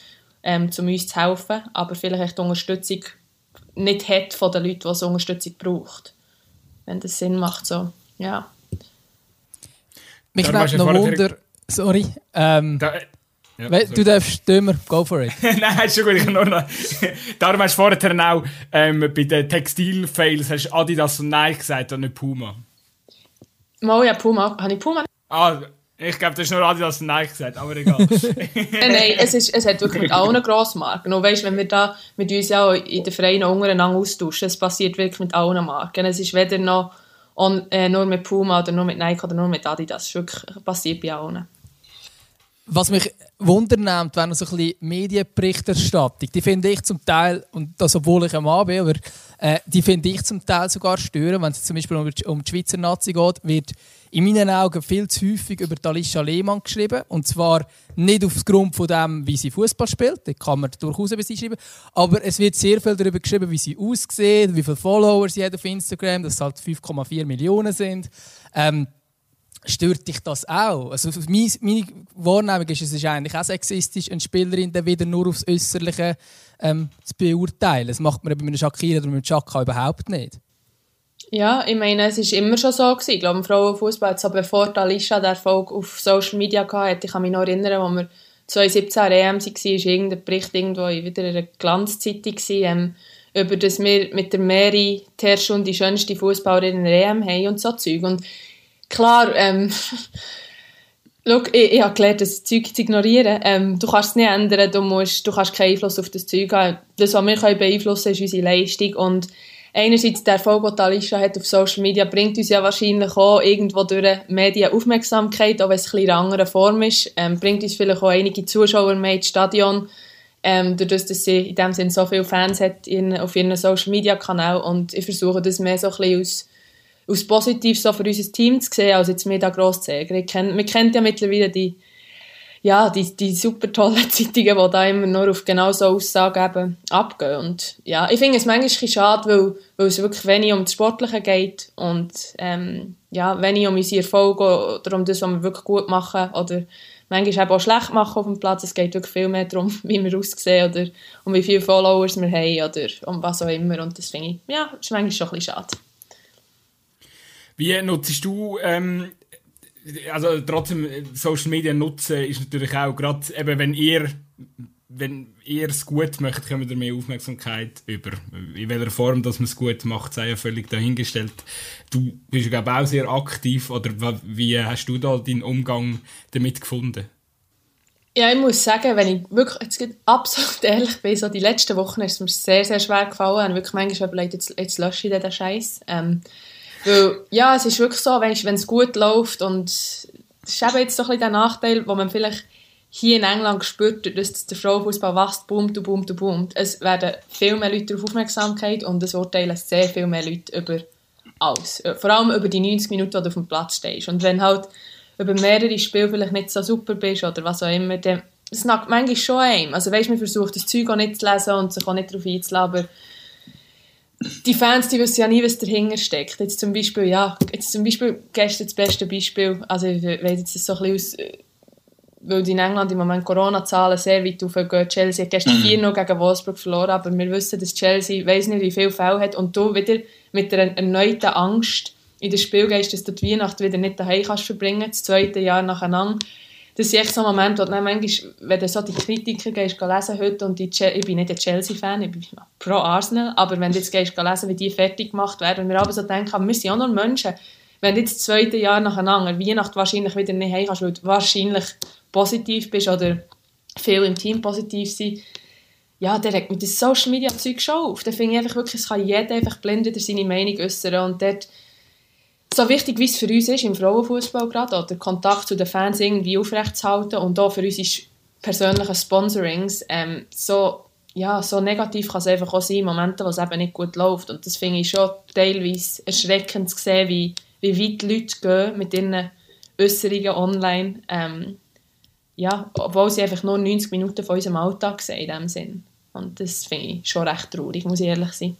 ähm, um uns zu helfen, aber vielleicht die Unterstützung nicht hat von den Leuten, die so Unterstützung braucht. Wenn das Sinn macht, so, ja. Mich nimmt noch Wunder, sorry, ähm, da, ja, du sorry. darfst stimmen, go for it. *laughs* Nein, ist schon gut, ich nur noch... Darum hast du vorher auch ähm, bei den Textil-Fails hast Adidas und Nike gesagt und nicht Puma. Mal ja, Puma. Habe ich Puma Ah, ich glaube, das ist nur Adidas und Nike gesagt, aber egal. *laughs* Äh, nein, es, ist, es hat wirklich mit allen Grossmarken. Und weißt, wenn wir da mit uns ja in den Vereinen untereinander austauschen, es passiert wirklich mit allen Marken. Es ist weder noch on, äh, nur mit Puma oder nur mit Nike oder nur mit Adidas. Es ist wirklich passiert bei allen. Was mich wundernimmt, wenn so ein bisschen Medienberichterstattung, die finde ich zum Teil, und das obwohl ich ein Mann bin, aber äh, die finde ich zum Teil sogar stören, wenn es zum Beispiel um, um die Schweizer Nazi geht, wird in meinen Augen viel zu häufig über Alicia Lehmann geschrieben. Und zwar nicht aufgrund von dem, wie sie Fußball spielt, da kann man durchaus über sie schreiben, aber es wird sehr viel darüber geschrieben, wie sie aussieht, wie viele Follower sie hat auf Instagram, dass es halt 5,4 Millionen sind. Ähm, stört dich das auch? Also meine, Wahrnehmung ist, es ist eigentlich auch sexistisch, eine Spielerin dann wieder nur aufs Äußerliche ähm, zu beurteilen. Das macht man bei einem Shakira oder mit einem Chaka überhaupt nicht. Ja, ich meine, es war immer schon so. Gewesen. Ich glaube, im Frauenfußball, so bevor Alicia der Erfolg auf Social Media hatte, ich kann mich noch erinnern, als wir 2017 an EM waren, war irgendein Bericht irgendwo in wieder einer Glanzzeitung, ähm, über das wir mit der Mary Terschun die schönste Fußballerin in der EM haben und so Zeug. Und klar, ähm, *laughs* Schau, ich, ich habe gelernt, das Zeug zu ignorieren. Ähm, du kannst es nicht ändern, du, musst, du kannst keinen Einfluss auf das Zeug haben. Das, was wir beeinflussen können, ist unsere Leistung. Und einerseits der Erfolg, den Alicia hat auf Social Media, bringt uns ja wahrscheinlich auch irgendwo durch Medien Aufmerksamkeit, auch wenn es ein in einer anderen Form ist. Ähm, bringt uns vielleicht auch einige Zuschauer mehr ins Stadion, ähm, dadurch, dass sie in dem Sinne so viele Fans hat in, auf ihrem Social Media Kanal. Und ich versuche das mehr so ein bisschen aus, aus positiv so für unser Team zu sehen, als jetzt mehr da gross zu sagen. Kenn, man ja mittlerweile die ja, die, die super tollen *laughs* Zeitungen, die da immer nur auf genau so Aussagen eben abgehen. Und ja, ich finde es manchmal schade, weil, weil es wirklich wenig um das Sportliche geht und ähm, ja, wenig um unsere Erfolge oder um das, was wir wirklich gut machen oder manchmal auch schlecht machen auf dem Platz. Es geht wirklich viel mehr darum, *laughs* wie wir aussehen oder um wie viele Followers wir haben oder um was auch immer. Und das finde ich, ja, ist manchmal schon ein bisschen schade. Wie nutzt du ähm, also trotzdem äh, Social Media nutzen ist natürlich auch gerade eben wenn ihr wenn ihr es gut möchtet, kommt ihr mehr Aufmerksamkeit über. In welcher Form, dass man es gut macht, sei ja völlig dahingestellt. Du bist ja auch sehr aktiv, oder wie hast du da deinen Umgang damit gefunden? Ja, ich muss sagen, wenn ich wirklich jetzt absolut *laughs* ehrlich bin, so die letzten Wochen ist es mir sehr, sehr schwer gefallen. Ich habe wirklich manchmal überlegt, jetzt, jetzt lösche ich den Scheiß. Ähm, weil, ja, es ist wirklich so, wenn es gut läuft und das ist eben jetzt so ein bisschen der Nachteil, wo man vielleicht hier in England spürt, dass der Frauenfußball wächst, boomt und boomt und boomt. Es werden viel mehr Leute darauf Aufmerksamkeit und es urteilen sehr viel mehr Leute über alles. Vor allem über die 90 Minuten, die du auf dem Platz stehst. Und wenn halt über mehrere Spiele vielleicht nicht so super bist oder was auch immer, dann es nackt manchmal schon einem. Also weißt, man versucht das Zeug auch nicht zu lesen und sich auch nicht darauf einzulassen, die Fans, die wissen ja nie, was dahinter steckt. Jetzt zum Beispiel, ja, jetzt zum Beispiel gestern das beste Beispiel, also ich weiß jetzt so ein bisschen aus, weil in England im Moment Corona-Zahlen sehr weit aufgehen. Chelsea hat gestern 4 mhm. gegen Wolfsburg verloren, aber wir wissen, dass Chelsea weiß nicht, wie viele Fälle hat und du wieder mit einer erneuten Angst in das Spiel gehst, dass du die Weihnacht wieder nicht daheim kannst verbringen, das zweite Jahr nacheinander das ist echt so ein Moment, wo du manchmal, wenn du so die Kritiker gehst, lesen heute und die, ich bin nicht ein Chelsea-Fan, ich bin pro Arsenal, aber wenn du jetzt gehst, lesen, wie die fertig gemacht werden und wir aber so denken, wir sind auch nur Menschen, wenn du jetzt das zweite Jahr nacheinander Weihnachten wahrscheinlich wieder nicht heim kannst, weil du wahrscheinlich positiv bist oder viel im Team positiv sind, ja, der regt mit das Social Media Zeug schon auf. Da finde ich einfach wirklich, es kann jeder einfach blind wieder seine Meinung äußern und dort so wichtig, wie es für uns ist, im Frauenfußball gerade, oder Kontakt zu den Fans irgendwie aufrechtzuerhalten und auch für unsere persönlichen Sponsorings, ähm, so, ja, so negativ kann es einfach auch sein, Momente, wo es eben nicht gut läuft. Und das finde ich schon teilweise erschreckend zu sehen, wie, wie weit die Leute gehen mit ihren Äußerungen online. Ähm, ja, obwohl sie einfach nur 90 Minuten von unserem Alltag sehen in dem Sinn. Und das finde ich schon recht traurig, muss ich ehrlich sein.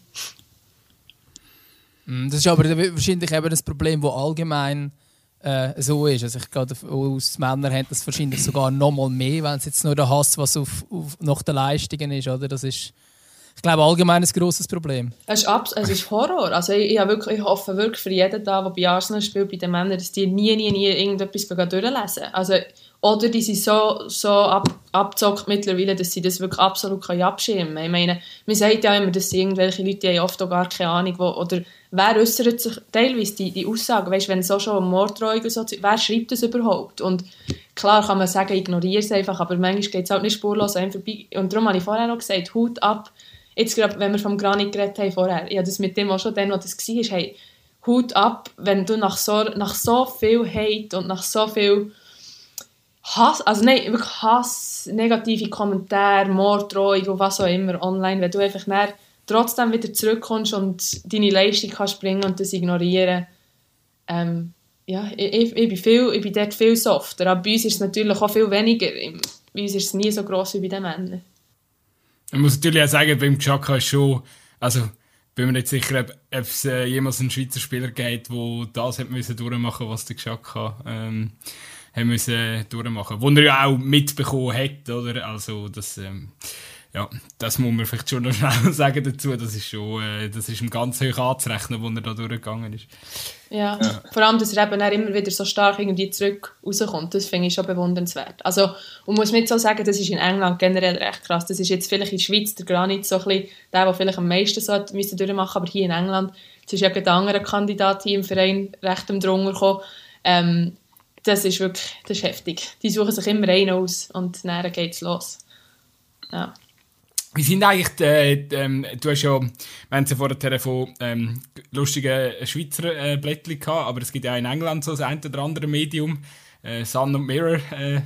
Mm, das ist aber wahrscheinlich eben das Problem, das allgemein äh, so ist. Also ich glaube, aus Männern haben das wahrscheinlich sogar noch mal mehr, wenn es jetzt nur der Hass, was auf, auf nach den Leistungen ist, oder? Das ist, ich glaube, allgemein ein grosses Problem. Es ist, es ist Horror. Also ich, ich, wirklich, ich hoffe wirklich für jeden da, der bei Arsenal spielt, bei den Männern, dass die nie, nie, nie irgendetwas durchlesen. Also oder die sind so, so ab, abgezockt mittlerweile, dass sie das wirklich absolut abschirmen können. Ich meine, man sagt ja immer, dass irgendwelche Leute die haben oft auch gar keine Ahnung, wo, oder wer äußert sich teilweise die, die Aussagen, weißt, wenn so schon um Morddrohungen so wer schreibt das überhaupt? Und klar kann man sagen, ignoriere es einfach, aber manchmal geht es halt nicht spurlos einem vorbei. Und darum habe ich vorher noch gesagt, Hut ab, jetzt gerade, wenn wir vom Granit geredet haben vorher, ja, das mit dem auch schon dann, was das war, hey, Hut ab, wenn du nach so, nach so viel Hate und nach so viel Hass, also nein, wirklich Hass, negative Kommentare, Morddrohung und was auch immer online, wenn du einfach dann trotzdem wieder zurückkommst und deine Leistung kannst bringen und das ignorieren. Ähm, ja, ich, ich, bin viel, ich bin dort viel softer, aber bei uns ist es natürlich auch viel weniger. Bei uns ist es nie so gross wie bei den Männern. Ich muss natürlich auch sagen, beim Chaka ist schon, also bin mir nicht sicher, ob, ob es äh, jemals einen Schweizer Spieler gibt, der das hat müssen durchmachen was der Chaka ähm, haben müssen durchmachen. Wo er ja auch mitbekommen hat, oder? Also, das, ähm, ja, das muss man vielleicht schon noch schnell *laughs* sagen dazu. Das ist schon, äh, das ist ihm ganz hoch anzurechnen, wo er da durchgegangen ist. Ja, ja. vor allem, dass er eben auch immer wieder so stark irgendwie zurück rauskommt, das finde ich schon bewundernswert. Also, und muss nicht so sagen, das ist in England generell recht krass. Das ist jetzt vielleicht in der Schweiz der Granit so ein bisschen der, der vielleicht am meisten so müssen durchmachen aber hier in England, es ist ja ein anderer Kandidat hier im Verein recht am drunter gekommen. Ähm, das ist wirklich das ist heftig. Die suchen sich immer einen aus und dann geht es los. Ja. Wie sind eigentlich, äh, ähm, du hast ja, wir haben ja vorher von ähm, lustigen Schweizer äh, Blättchen gehabt, aber es gibt ja auch in England so das ein oder andere Medium, äh, Sun und Mirror, äh,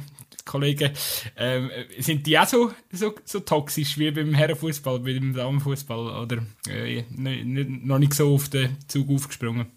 Kollegen, ähm, sind die auch so, so, so toxisch wie beim Herrenfußball, wie beim Damenfußball oder äh, noch nicht so auf den Zug aufgesprungen?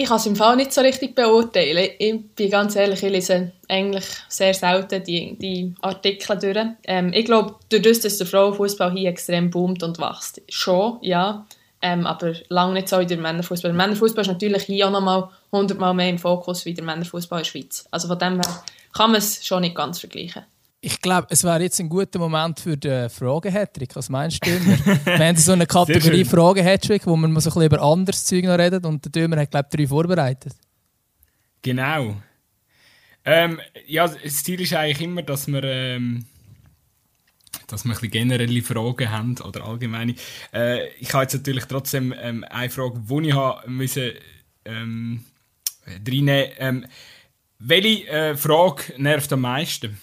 Ich kann es im Fall nicht so richtig beurteilen. Ich bin ganz ehrlich, ich lese eigentlich sehr selten die, die Artikel durch. Ähm, ich glaube, dadurch, dass der Frauenfußball hier extrem boomt und wächst, schon, ja. Ähm, aber lange nicht so wie der Männerfußball. Der Männerfußball ist natürlich hier auch nochmal hundertmal mehr im Fokus wie der Männerfußball in der Schweiz. Also von dem her kann man es schon nicht ganz vergleichen. Ich glaube, es wäre jetzt ein guter Moment für den Fragen-Hattrick. Was meinst du, Dömer? wir haben so eine *laughs* Kategorie Fragen-Hattrick, wo man so ein bisschen über anderes Zeug noch redet und der Dömer hat, glaube ich, drei vorbereitet. Genau. Ähm, ja, das Ziel ist eigentlich immer, dass wir, ähm, dass wir ein bisschen generelle Fragen haben oder allgemeine. Äh, ich habe jetzt natürlich trotzdem ähm, eine Frage, die ich habe müssen, ähm, reinnehmen ähm, Welche äh, Frage nervt am meisten?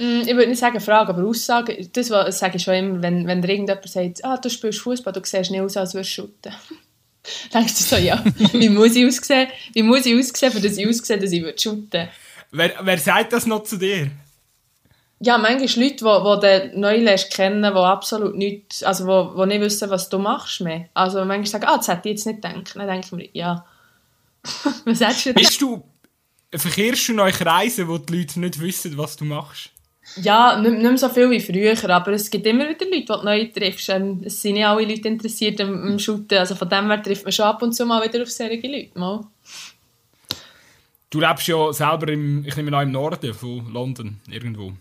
Mm, ich würde nicht sagen Frage, aber Aussage. Das sage ich schon immer, wenn, wenn irgendjemand sagt, ah, du spielst Fußball, du siehst nicht aus, als würdest du shooten. *laughs* denkst du so, ja, wie muss ich aussehen? Wie muss ich aussehen, für das ich aussehe, dass ich shooten würde? Wer, wer sagt das noch zu dir? Ja, manchmal Leute, die, die du neu lernst kennen, die absolut nicht, also die, die nicht wissen, was du machst mehr. Also manchmal sagen, ah, das hätte ich jetzt nicht gedacht. Dann denke ich mir, ja, *laughs* was sagst du? Bist du verkehrst du noch in Kreisen, wo die Leute nicht wissen, was du machst? Ja, nicht, nicht mehr so viel wie früher, aber es gibt immer wieder Leute, die du neu triffst. Ähm, es sind nicht alle Leute interessiert am, am Shooten, also von dem her trifft man schon ab und zu mal wieder auf solche Leute. Mal. Du lebst ja selber im, ich nehme an, im Norden von London, irgendwo.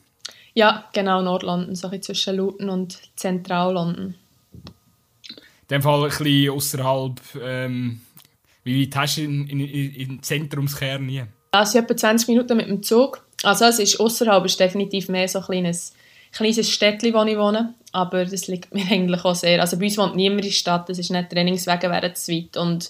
Ja, genau, Nord-London, so ein zwischen Luton und Zentral-London. In dem Fall ein bisschen außerhalb, ähm, wie weit hast du in, in, in, in Zentrumskern nie? Also etwa 20 Minuten mit dem Zug. Also es ist außerhalb, ist definitiv mehr so ein kleines, kleines Städtchen, wo ich wohne. Aber das liegt mir *laughs* eigentlich auch sehr. Also bei uns wohnt niemand in der Stadt, das ist nicht Trainingswege wären zu weit. Und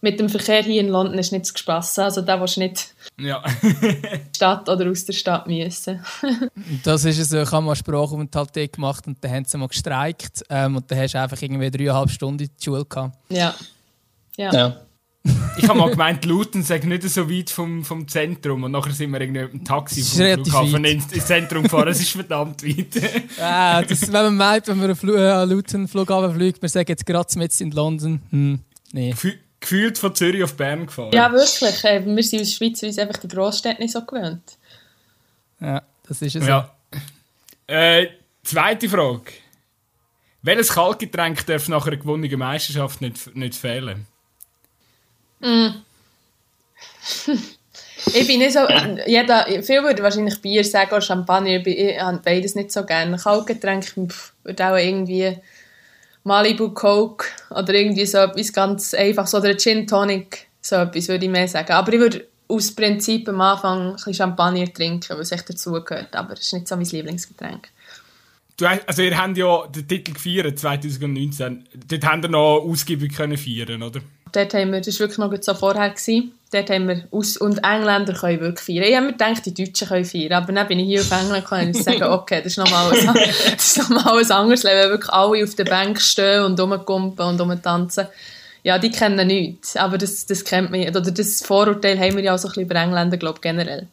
mit dem Verkehr hier in London ist nicht zu spassen. Also da willst du nicht ja. *laughs* Stadt oder aus der Stadt müssen. *laughs* das ist es. Ich habe mal Sprachaufenthalt gemacht und dann haben sie mal gestreikt. Ähm, und dann hast du einfach irgendwie dreieinhalb Stunden in die Schule gehabt. Ja. Ja. Ja. Ich habe mal gemeint, Luton sei nicht so weit vom, vom Zentrum und nachher sind wir irgendwie mit dem Taxi vom Flughafen weit. ins, Zentrum gefahren. Das ist verdammt weit. *laughs* Ah, das, wenn man meint, wenn man einen Fl äh, an Luton Flughafen fliegt, wir sagen jetzt gerade mit in London. Hm, nee. Gefü- Gefühlt von Zürich auf Bern gefahren. Ja, wirklich. Äh, Wir sind aus Schweiz uns einfach die Großstädte nicht so gewöhnt. Ja, das ist es. Ja. Äh, zweite Frage. Welches Kaltgetränk darf nach einer gewonnenen Meisterschaft nicht, nicht fehlen? *laughs* Ich bin nicht so. Jeder, viele würden wahrscheinlich Bier sagen oder Champagner. Ich, bin- ich habe beides nicht so gerne. Kaltgetränk pff, würde auch irgendwie Malibu Coke oder irgendwie so etwas ganz einfaches. Oder ein Gin Tonic. So etwas würde ich mehr sagen. Aber ich würde aus Prinzip am Anfang ein bisschen Champagner trinken, weil es echt dazugehört. Aber es ist nicht so mein Lieblingsgetränk. Du, also ihr habt ja den Titel gefeiert 2019. Dort habt ihr noch ausgiebig können feiern, oder? Dort haben wir, das war wirklich noch gut so vorher, gewesen. dort haben wir, aus, und Engländer können wirklich feiern. Ich habe mir gedacht, die Deutschen können feiern, aber dann bin ich hier auf England gekommen und sagen, *laughs* okay, das ist nochmal ein, *laughs* das ist noch ein anderes Leben, wirklich alle auf der Bank stehen und rumkumpen und rumtanzen. Ja, die kennen nichts, aber das, das kennt man, oder das Vorurteil haben wir ja auch so ein bisschen über Engländer, glaube ich, generell.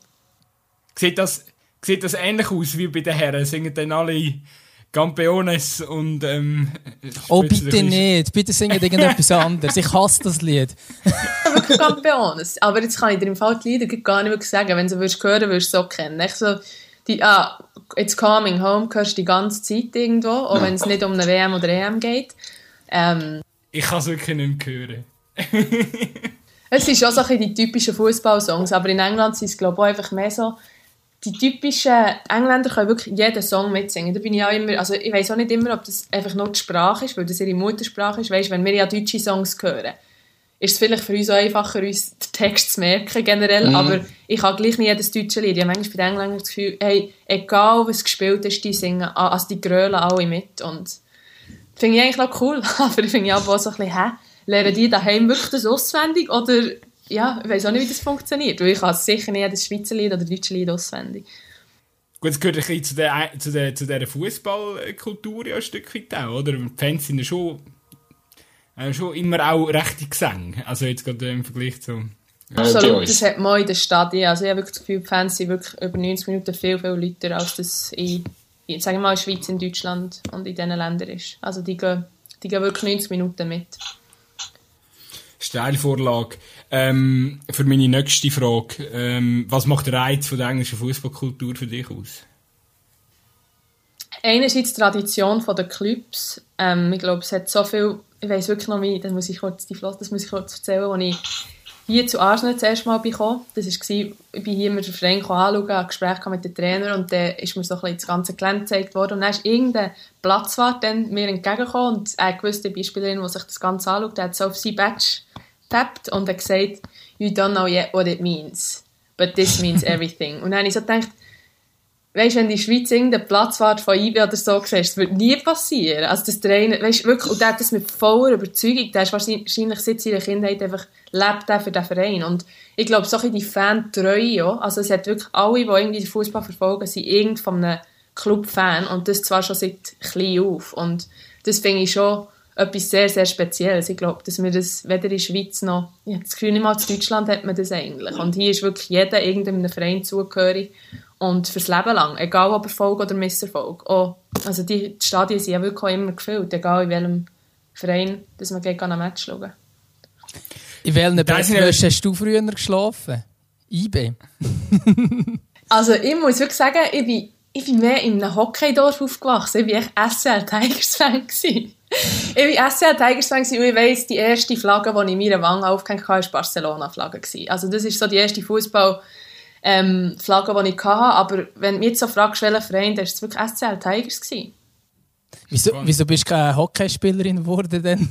Sieht das, sieht das ähnlich aus wie bei den Herren? Singen dann alle Campeones und ähm, Oh, bitte nicht. Bitte singt irgendetwas *laughs* anderes. Ich hasse das Lied. *laughs* Wirklich Campeones. Aber jetzt kann ich dir im Fall die Lieder gar nicht wirklich sagen. Wenn du sie würdest hören würdest du sie so kennen. Echt so, die, ah, It's Coming Home hörst du die ganze Zeit irgendwo, auch wenn es nicht um eine WM oder EM geht. Ähm, Ich kann es wirklich nicht mehr hören. es sind schon so ein bisschen die typischen Fußballsongs, aber in England sind es glaube ich auch einfach mehr so die typischen Engländer können wirklich jeden Song mitsingen. Da bin ich auch immer, also ich weiß auch nicht immer, ob das einfach nur die Sprache ist, weil das ihre Muttersprache ist. Weißt, wenn wir ja deutsche Songs hören, ist es vielleicht für uns auch einfacher, uns den Text zu merken generell, aber ich habe gleich nicht jedes deutsche Lied. Ich habe manchmal bei den Engländern das Gefühl, hey, egal was gespielt ist, die singen, also die grölen alle mit und finde ich eigentlich noch cool, *laughs* aber ich finde auch so ein bisschen, hä, lernen die daheim wirklich das auswendig oder, ja, ich weiß auch nicht, wie das funktioniert, weil ich kann sicher nicht jedes Schweizer Lied oder deutsche Lied auswendig. Gut, es gehört ein bisschen zu der, zu der, zu dieser Fußballkultur ja ein Stück weit auch, oder? Die Fans sind ja schon, äh, schon immer auch rechte Gesänge. Also jetzt gerade im Vergleich zu... Absolut, das hat man in den Stadien. Also ich habe wirklich das Gefühl, die Fans sind wirklich über 90 Minuten viel, viel lauter, als das in, in sagen wir mal, in der Schweiz, in Deutschland und in diesen Ländern ist. Also die gehen, die gehen wirklich 90 Minuten mit. Steilvorlage. Ähm, für meine nächste Frage. Ähm, was macht der Reiz von der englischen Fußballkultur für dich aus? Einerseits die Tradition der Clubs. Ähm, ich glaube, es hat so viel, ich weiß wirklich noch, wie, das muss ich kurz, die Flotte, das muss ich kurz erzählen, als ich hier zu Arsenal das erste Mal bekam. Das war, ich bin hier mit Verein anschauen, ein Gespräch mit dem Trainer und dann ist mir so ein das ganze Gelände gezeigt worden und dann ist irgendein Platzwart dann mir entgegengekommen und eine gewisse Beispielerin, die sich das Ganze anschaut, hat so auf sein Badge getappt und hat gesagt, you don't know yet what it means, but this means *laughs* everything. und dann habe ich so gedacht, weißt wenn die Schweiz irgendeinen Platzwart von IB oder so siehst, das wird nie passieren. Also das Trainer, weißt wirklich, und der hat das mit voller Überzeugung, der ist wahrscheinlich seit seiner Kindheit einfach, lebt der für den Verein. Und ich glaube, so ein die Fan-Treue, also es hat wirklich alle, die irgendwie den Fußball verfolgen, sind irgend von einem Club-Fan und das zwar schon seit klein auf. Und das finde ich schon etwas sehr, sehr Spezielles. Ich glaube, dass wir das weder in der Schweiz noch, ich habe das Gefühl, nicht mal in Deutschland hat man das eigentlich. Und hier ist wirklich jeder irgendeinem Verein zugehörig und fürs Leben lang, egal ob Erfolg oder Misserfolg. Auch, also die Stadien sind ja wirklich auch immer gefüllt, egal in welchem Verein, dass man gegen ein Match schauen In welchen Bettwäsche hast du früher geschlafen? IB. *laughs* Also ich muss wirklich sagen, ich bin ich bin mehr in einem Hockeydorf aufgewachsen. Ich war echt SCL Tigers-Fan. Ich war SCL Tigers-Fan und ich weiss, die erste Flagge, die ich in meiner Wange aufgehängt habe, war Barcelona-Flagge. Also das ist so die erste Fußball- ähm, Flagge, die ich hatte. Aber wenn du mich jetzt so fragst, welcher Verein, dann war es wirklich SCL Tigers. Gewesen. Wieso, wieso bist du keine Hockeyspielerin geworden denn?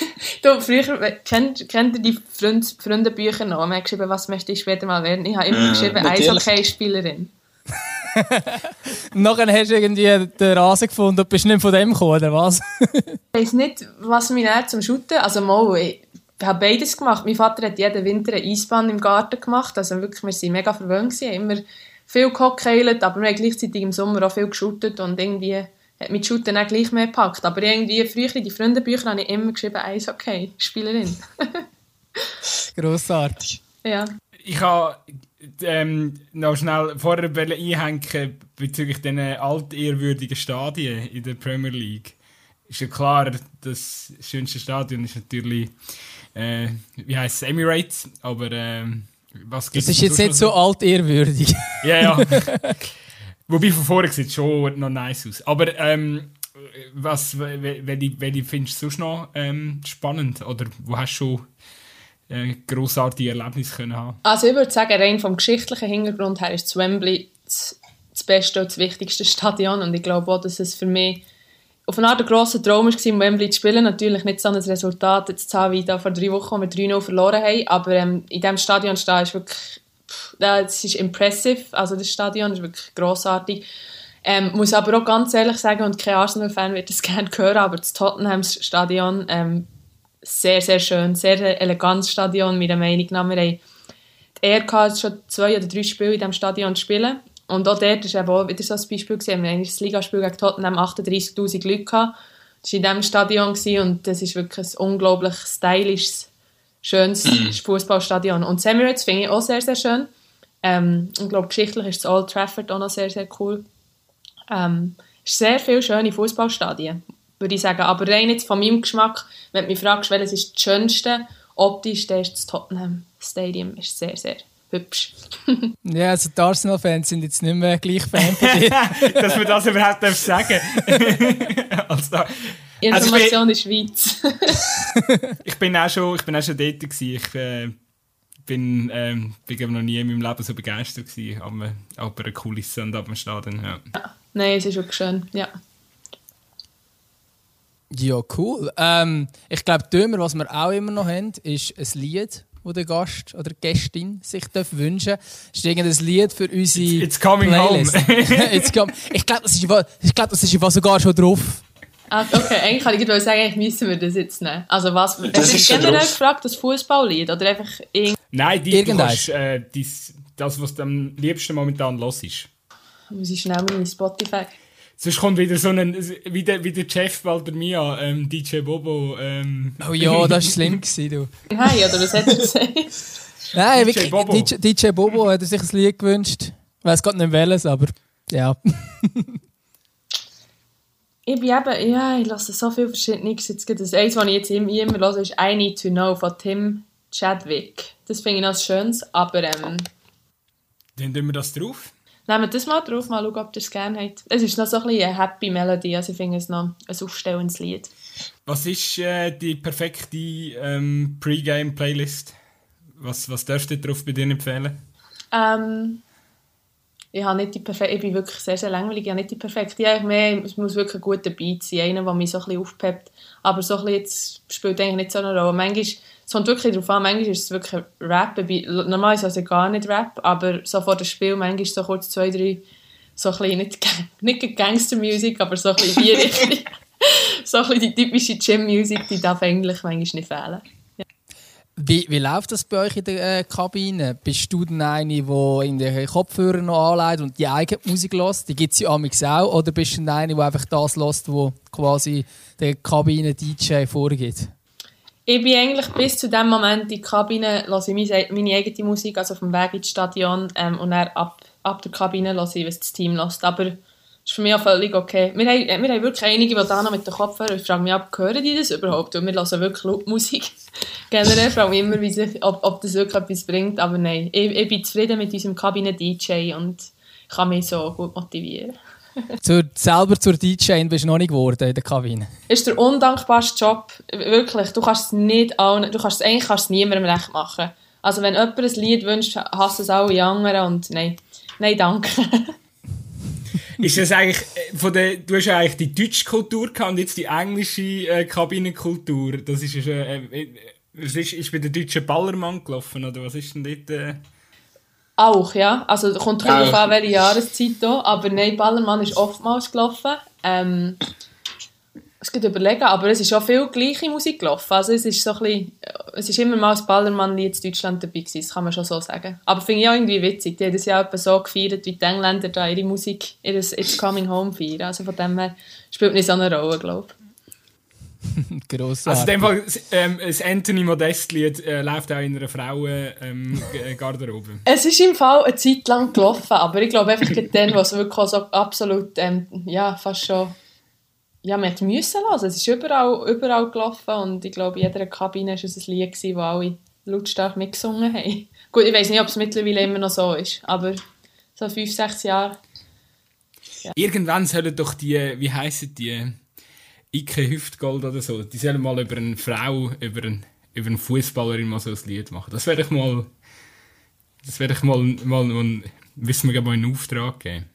*laughs* du, früher, kennt, kennt ihr die Freund, Freundebücher noch? Man hat geschrieben, was möchte ich später mal werden? Ich habe immer äh, geschrieben, Eishockeyspielerin. *laughs* Nachher hast du irgendwie den Rasen gefunden und bist nicht von dem gekommen, oder was? ich weiß nicht, was mich näher zum Shooten... Also mal, ich habe beides gemacht. Mein Vater hat jeden Winter eine Eisbahn im Garten gemacht. Also wirklich, wir waren mega verwöhnt. Wir haben immer viel gehockt, aber wir haben gleichzeitig im Sommer auch viel geshootet und irgendwie hat mich Shooten auch gleich mehr gepackt. Aber irgendwie früher in die Freundebücher habe ich immer geschrieben, Eishockey, Spielerin. *laughs* Grossartig. Ja. Ich habe ähm, noch schnell vorher einhängen bezüglich diesen altehrwürdigen Stadien in der Premier League. Ist ja klar, das schönste Stadion ist natürlich, äh, wie heißt es, Emirates, aber ähm, was gibt es? Das ist jetzt nicht so altehrwürdig. *laughs* Ja, ja. *laughs* Wobei von vorne sieht es schon noch nice aus. Aber ähm, was, welche, welche findest du sonst noch ähm, spannend? Oder wo hast du schon äh, grossartige Erlebnisse können haben? Also ich würde sagen, rein vom geschichtlichen Hintergrund her ist das Wembley das, das beste und das wichtigste Stadion und ich glaube auch, dass es für mich auf eine Art ein grosser Traum war, im Wembley zu spielen. Natürlich nicht so ein Resultat zu haben wie da vor drei Wochen, wo wir 3-0 verloren haben, aber ähm, in diesem Stadion stehen ist wirklich es ist impressive, also das Stadion ist wirklich grossartig. Ähm, muss aber auch ganz ehrlich sagen, und kein Arsenal-Fan wird das *laughs* gerne hören, aber das Tottenham-Stadion ähm, sehr, sehr schön, sehr elegantes Stadion, meiner Meinung nach. Wir haben die Ehre gehabt, schon zwei oder drei Spiele in diesem Stadion zu spielen. Und auch dort war auch wieder so ein Beispiel. Gewesen. Wir haben das Ligaspiel gegen Tottenham 38'000 Leute gehabt. Das war in diesem Stadion gewesen, und das ist wirklich ein unglaublich stylisches, schönes mhm. Fußballstadion. Und Emirates finde ich auch sehr, sehr schön. Ähm, ich glaube, geschichtlich ist das Old Trafford auch noch sehr, sehr cool. Ähm, es sehr viele schöne Fußballstadien, würde ich sagen. Aber rein jetzt von meinem Geschmack, wenn du mich fragst, welches ist das schönste, optisch, dann ist das Tottenham Stadium ist sehr, sehr hübsch. *laughs* ja, also die Arsenal-Fans sind jetzt nicht mehr gleich Fan von dir. *laughs* Dass man das überhaupt sagen *laughs* also, Information also, in der Schweiz. ich bin auch schon, ich bin auch schon dort gewesen. Ich, äh, bin, ähm, bin noch nie in meinem Leben so begeistert gewesen, aber, aber eine Kulisse und ab dem Stadion. Ja. ja. Nein, es ist wirklich schön, ja. Ja, cool. Ähm, ich glaube, Dömer, was wir auch immer noch haben, ist ein Lied, das der Gast oder die Gästin sich wünschen darf. Ist irgendein Lied für unsere It's, it's coming Playlist. home. *laughs* it's com ich glaube, das, ist, glaub, das ist sogar schon drauf. Ah, okay, eigentlich kann ich sagen, eigentlich müssen wir das jetzt nehmen. Also was, das ist generell drauf. gefragt, das Fußballlied oder einfach irgend Nein, die, du kannst, äh, dies, das, was du am liebsten momentan los ist. Muss ich schnell meine Spotify. Sonst kommt wieder so ein, wie der, wie der Jeff Valdemia, ähm, DJ Bobo. Ähm. Oh ja, das war schlimm, gewesen, du. Nein, oder was hättest du gesagt? Nein, DJ wirklich, Bobo. DJ, DJ Bobo hat sich ein Lied gewünscht. Ich weiß gerade nicht welches, aber ja. ich bin eben, ja, ich lasse so viele verschiedene. Jetzt das eins, was ich jetzt immer, immer höre, ist I Need to Know von Tim Chadwick. Das finde ich noch schönes, aber ähm... Dann tun wir das drauf. Nehmen wir das mal drauf, mal schauen, ob ihr es gerne habt. Es ist noch so ein bisschen eine happy Melody, also ich finde es noch ein aufstellendes Lied. Was ist äh, die perfekte ähm, Pre-Game-Playlist? Was, was dürft ihr drauf bei dir empfehlen? Ähm, ich, habe nicht die perfekte, ich bin wirklich sehr, sehr langweilig, ich habe nicht die perfekte. Ja, mehr, es muss wirklich ein guter Beat sein, einer, der mich so ein bisschen aufpeppt. Aber so ein bisschen jetzt spielt eigentlich nicht so eine Rolle. Manchmal es kommt wirklich darauf an, manchmal ist es wirklich Rap. Normal ist es also gar nicht Rap, aber so vor dem Spiel manchmal so kurz zwei, drei, so ein bisschen, nicht, nicht Gangster-Musik, aber so ein bisschen die Richtung. *laughs* so ein bisschen die typische Gym-Musik, die darf eigentlich manchmal nicht fehlen. Wie, wie läuft das bei euch in der äh, Kabine? Bist du denn eine, der in den Kopfhörer noch anlegt und die eigene Musik lässt? Die gibt es ja auch. Oder bist du eine, der einfach das lässt, was quasi der Kabine-DJ vorgibt? Ich bin eigentlich bis zu dem Moment in die Kabine, höre ich meine, meine eigene Musik, also auf dem Weg ins Stadion ähm, und dann ab, ab der Kabine höre ich, was das Team lässt. Aber das ist für mich auch völlig okay. Wir haben, wir haben wirklich einige, die da noch mit den Kopfhörern, ich frage mich ab, hören die das überhaupt? Und wir hören wirklich laut Musik. *laughs* Generell frage ich mich immer, sich, ob, ob das wirklich etwas bringt, aber nein, ich, ich bin zufrieden mit unserem Kabine-DJ und kann mich so gut motivieren. Zur, selber zur DJ bist du noch nicht geworden in der Kabine? Ist der undankbarste Job, wirklich. Du kannst es nicht allen, du kannst es eigentlich kannst es niemandem recht machen. Also wenn jemand ein Lied wünscht, hassen es alle anderen und nein, nein, danke. *laughs* ist das eigentlich äh, von der, du hast ja eigentlich die deutsche Kultur gehabt und jetzt die englische äh, Kabinenkultur. Das ist, äh, äh, was ist, ist bei der deutschen Ballermann gelaufen oder was ist denn dort? Äh? Auch, ja. Also kommt darauf an, welche Jahreszeit da. Aber nein, Ballermann ist oftmals gelaufen. Ähm, es geht überlegen, aber es ist auch viel gleiche Musik gelaufen. Also es ist so ein bisschen, es ist immer mal ein Ballermann-Lied in Deutschland dabei gewesen, das kann man schon so sagen. Aber finde ich auch irgendwie witzig. Die haben das ja etwa so gefeiert, wie die Engländer da ihre Musik, ihr It's Coming Home feiern. Also von dem her spielt nicht so eine Rolle, glaube ich. *laughs* Grossartig. Also in dem Fall, ähm, das Anthony Modest-Lied äh, läuft auch in einer Frauen-Garderobe. Ähm, *laughs* es ist im Fall eine Zeit lang gelaufen, aber ich glaube einfach dann, was wirklich so absolut, ähm, ja, fast schon ja, man müssen lassen. Es ist überall, überall gelaufen und ich glaube, in jeder Kabine war es ein Lied, das alle lautstark mitgesungen haben. *laughs* Gut, ich weiß nicht, ob es mittlerweile immer noch so ist, aber so fünf, sechs Jahre. Ja. Irgendwann sollen doch die, wie heissen die, Ike Hüftgold oder so, die sollen mal über eine Frau, über einen, über einen Fußballerin mal so ein Lied machen. Das werde ich mal, das werde ich mal, mal, mal wissen wir mal einen Auftrag geben.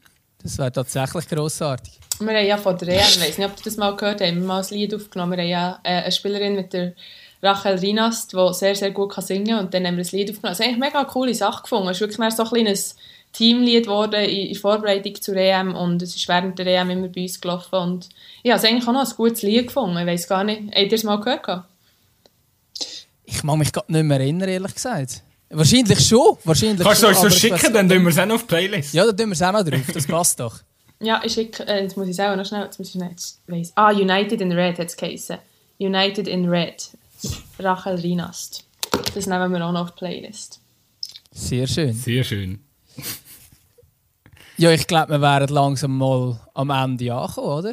Das wäre tatsächlich grossartig. Wir haben ja von der EM, ich weiß nicht, ob du das mal gehört hast, haben wir mal ein Lied aufgenommen. Wir haben ja äh, eine Spielerin mit der Rachel Rinast, die sehr, sehr gut singen kann. Und dann haben wir ein Lied aufgenommen. Das ist eigentlich eine mega coole Sache gefunden. Es ist wirklich so ein kleines Teamlied geworden in Vorbereitung zur EM. Und es ist während der EM immer bei uns gelaufen. Und ich habe es eigentlich auch noch ein gutes Lied gefunden. Ich weiß gar nicht. Habt ihr es mal gehört? Ich mag mich gerade nicht mehr erinnern, ehrlich gesagt. Wahrscheinlich schon. Wahrscheinlich Kannst du uns so schicken, dann tun wir es auch noch auf die Playlist. Ja, dann tun wir es auch noch drauf. Das passt doch. *laughs* Ja, ich schicke, äh, jetzt muss ich selber noch schnell, jetzt muss ich nicht weiss. Ah, United in Red hat es geheißen. United in Red. Rachel Rinast. Das nehmen wir auch noch auf die Playlist. Sehr schön. Sehr schön. Ja, ich glaube, wir wären langsam mal am Ende angekommen, oder?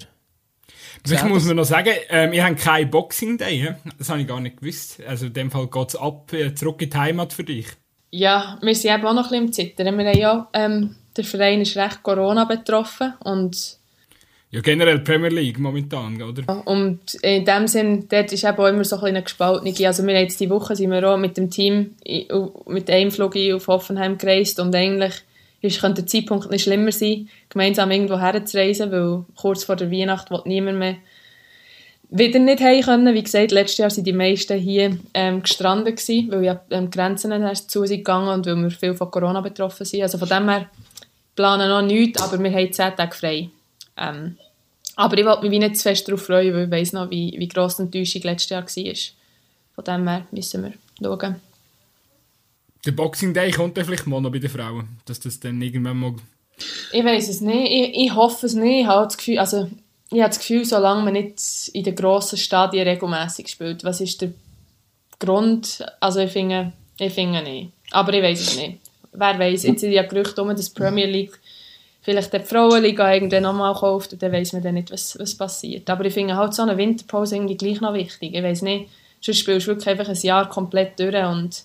Vielleicht muss man noch sagen, äh, wir haben keinen Boxing Day. Das habe ich gar nicht gewusst. Also in dem Fall geht es ab, äh, zurück in die Heimat für dich. Ja, wir sind eben auch noch ein bisschen im Zittern. Wir haben ja ähm, der Verein ist recht Corona betroffen und ja, generell Premier League momentan, oder? Und in dem Sinn, dort ist eben auch immer so ein eine gespaltene. Also wir jetzt die Woche sind wir auch mit dem Team mit einem Flug auf Hoffenheim gereist und eigentlich ist, könnte der Zeitpunkt nicht schlimmer sein, gemeinsam irgendwo herzureisen, weil kurz vor der Weihnacht will niemand mehr wieder nicht heim können. Wie gesagt, letztes Jahr waren die meisten hier ähm, gestrandet gewesen, weil ja ähm, Grenzen zu sind gegangen und weil wir viel von Corona betroffen sind. Also von dem her planen noch nichts, aber wir haben zehn Tage frei. Ähm, aber ich wollte mich nicht zu fest darauf freuen, weil ich weiss noch, wie, wie gross die Enttäuschung letztes Jahr war. Von dem her müssen wir schauen. Der Boxing Day kommt dann vielleicht mal noch bei den Frauen, dass das dann irgendwann mal... Ich weiß es nicht, ich, ich hoffe es nicht. Ich habe das Gefühl, also, ich habe das Gefühl, solange man nicht in den grossen Stadien regelmäßig spielt, was ist der Grund? Also ich finde, ich finde nicht. Aber ich weiß es nicht wer weiß, jetzt sind ja Gerüchte um, dass die Premier League vielleicht die Frauenliga irgendwann nochmal kauft und dann weiss man dann nicht, was, was passiert. Aber ich finde halt so eine Winterpause irgendwie gleich noch wichtig. Ich weiß nicht, sonst spielst du wirklich einfach ein Jahr komplett durch und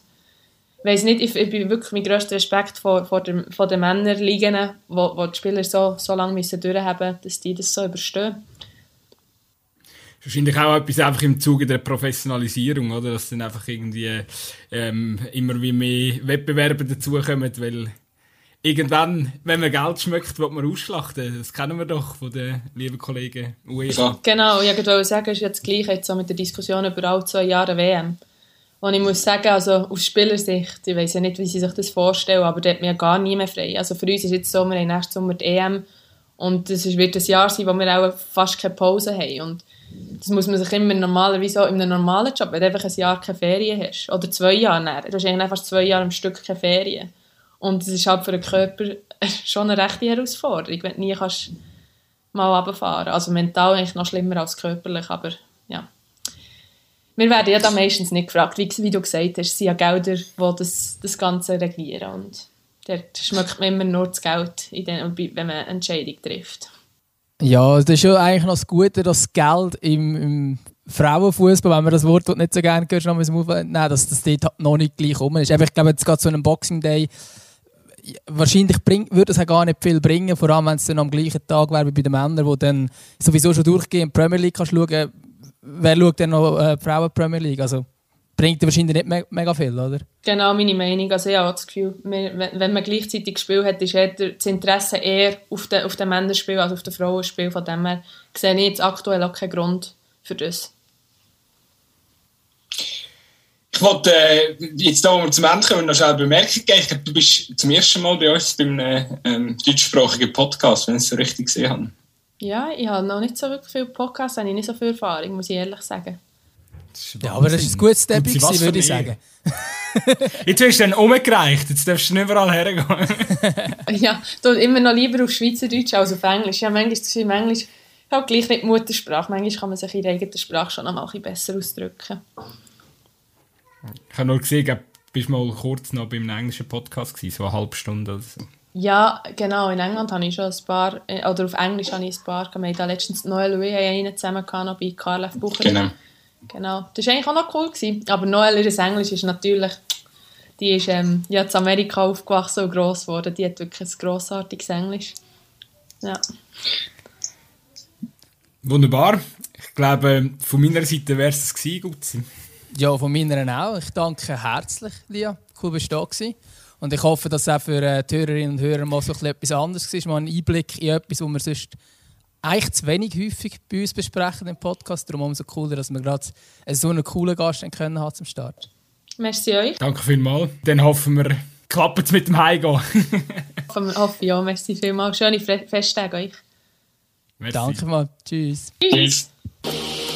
weiß nicht, ich, ich bin wirklich mein grösster Respekt vor, vor, der, vor den Männerligen, wo, wo die Spieler so, so lange müssen durchhaben, dass die das so überstehen wahrscheinlich auch etwas einfach im Zuge der Professionalisierung, oder? Dass dann einfach irgendwie ähm, immer wie mehr Wettbewerber dazukommen, weil irgendwann, wenn man Geld schmeckt, wird man ausschlachten. Das kennen wir doch von den lieben Kollegen UEFA. Genau, ich wollte sagen, ist jetzt gleich jetzt so mit der Diskussion über alle zwei Jahre WM. Und ich muss sagen, also aus Spielersicht, ich weiß ja nicht, wie sie sich das vorstellen, aber da hat man ja gar nie frei. Also für uns ist jetzt so, wir nächsten Sommer die EM und es wird ein Jahr sein, wo wir auch fast keine Pause haben. Und das muss man sich immer normalerweise auch in einem normalen Job, wenn du einfach ein Jahr keine Ferien hast, oder zwei Jahre, dann, du hast eigentlich fast zwei Jahre am Stück keine Ferien. Und das ist halt für den Körper *laughs* schon eine rechte Herausforderung, wenn du nie kannst mal runterfahren Also mental eigentlich noch schlimmer als körperlich, aber ja. Wir werden ja da meistens nicht gefragt, wie, wie du gesagt hast, es sind ja Gelder, die das, das Ganze regieren und dort schmeckt man immer nur das Geld, den, wenn man Entscheidung trifft. Ja, das ist ja eigentlich noch das Gute, dass das Geld im, im Frauenfußball, wenn man das Wort nicht so gerne hört, noch nein, dass das dort noch nicht gleich rum ist. ich glaube, jetzt geht zu einem Boxing Day, wahrscheinlich würde es auch gar nicht viel bringen, vor allem wenn es dann am gleichen Tag wäre wie bei den Männern, wo dann sowieso schon durchgehen, Premier League kannst schauen, wer schaut denn noch äh, Frauen Premier League? Also bringt wahrscheinlich nicht me mega viel, oder? Genau, meine Meinung. Also habe das Gefühl, wenn man gleichzeitig gespielt hat, ist eher das Interesse eher auf den, auf den Männerspiel als auf den Frauenspiel. Von dem her sehe ich jetzt aktuell auch keinen Grund für das. Ich wollte äh, jetzt da, wo wir zum Ende kommen, noch schnell Bemerkung geben. Ich glaube, du bist zum ersten Mal bei uns beim ähm, deutschsprachigen Podcast, wenn ich es so richtig gesehen habe. Ja, ich habe noch nicht so wirklich viele Podcasts, habe ich nicht so viel Erfahrung, muss ich ehrlich sagen. Ja, aber das ist ein gutes Step, würde ich sagen. jetzt wirst du dann umgereicht, jetzt darfst du nicht überall hergehen. *laughs* ja, du immer noch lieber auf Schweizerdeutsch als auf Englisch. Ja, manchmal ist im Englisch halt gleich nicht Muttersprache. Manchmal kann man sich in der eigenen Sprache schon noch ein bisschen besser ausdrücken. Ich habe nur gesehen, du bist mal kurz noch beim englischen Podcast gewesen, so eine halbe Stunde oder so. Ja, genau. In England habe ich schon ein paar, äh, oder auf Englisch habe ich ein paar. Wir hatten letztens Noel Louis einen zusammen noch bei Karl F. Bucher. Genau. Genau. Das war eigentlich auch noch cool. Gewesen. Aber Noel, ihr Englisch ist natürlich, die ist ähm, ja, in Amerika aufgewachsen und gross geworden. Die hat wirklich ein grossartiges Englisch. Ja. Wunderbar. Ich glaube, von meiner Seite wäre es gewesen, gut. Ja, von meiner auch. Ich danke herzlich, Lia. Cool, bist du da gewesen. Und ich hoffe, dass es auch für äh, die Hörerinnen und Hörer mal so etwas anderes war. Mal ein Einblick in etwas, was wir sonst eigentlich zu wenig häufig bei uns besprechen im Podcast. Darum umso cooler, dass wir gerade so einen coolen Gast können haben zum Start. Merci euch. Danke vielmals. Dann hoffen wir, klappt es mit dem Heimgehen. *laughs* hoffen hoffe, ja. Merci vielmals. Schöne Festtage euch. Merci. Danke mal. Tschüss. Tschüss. Tschüss.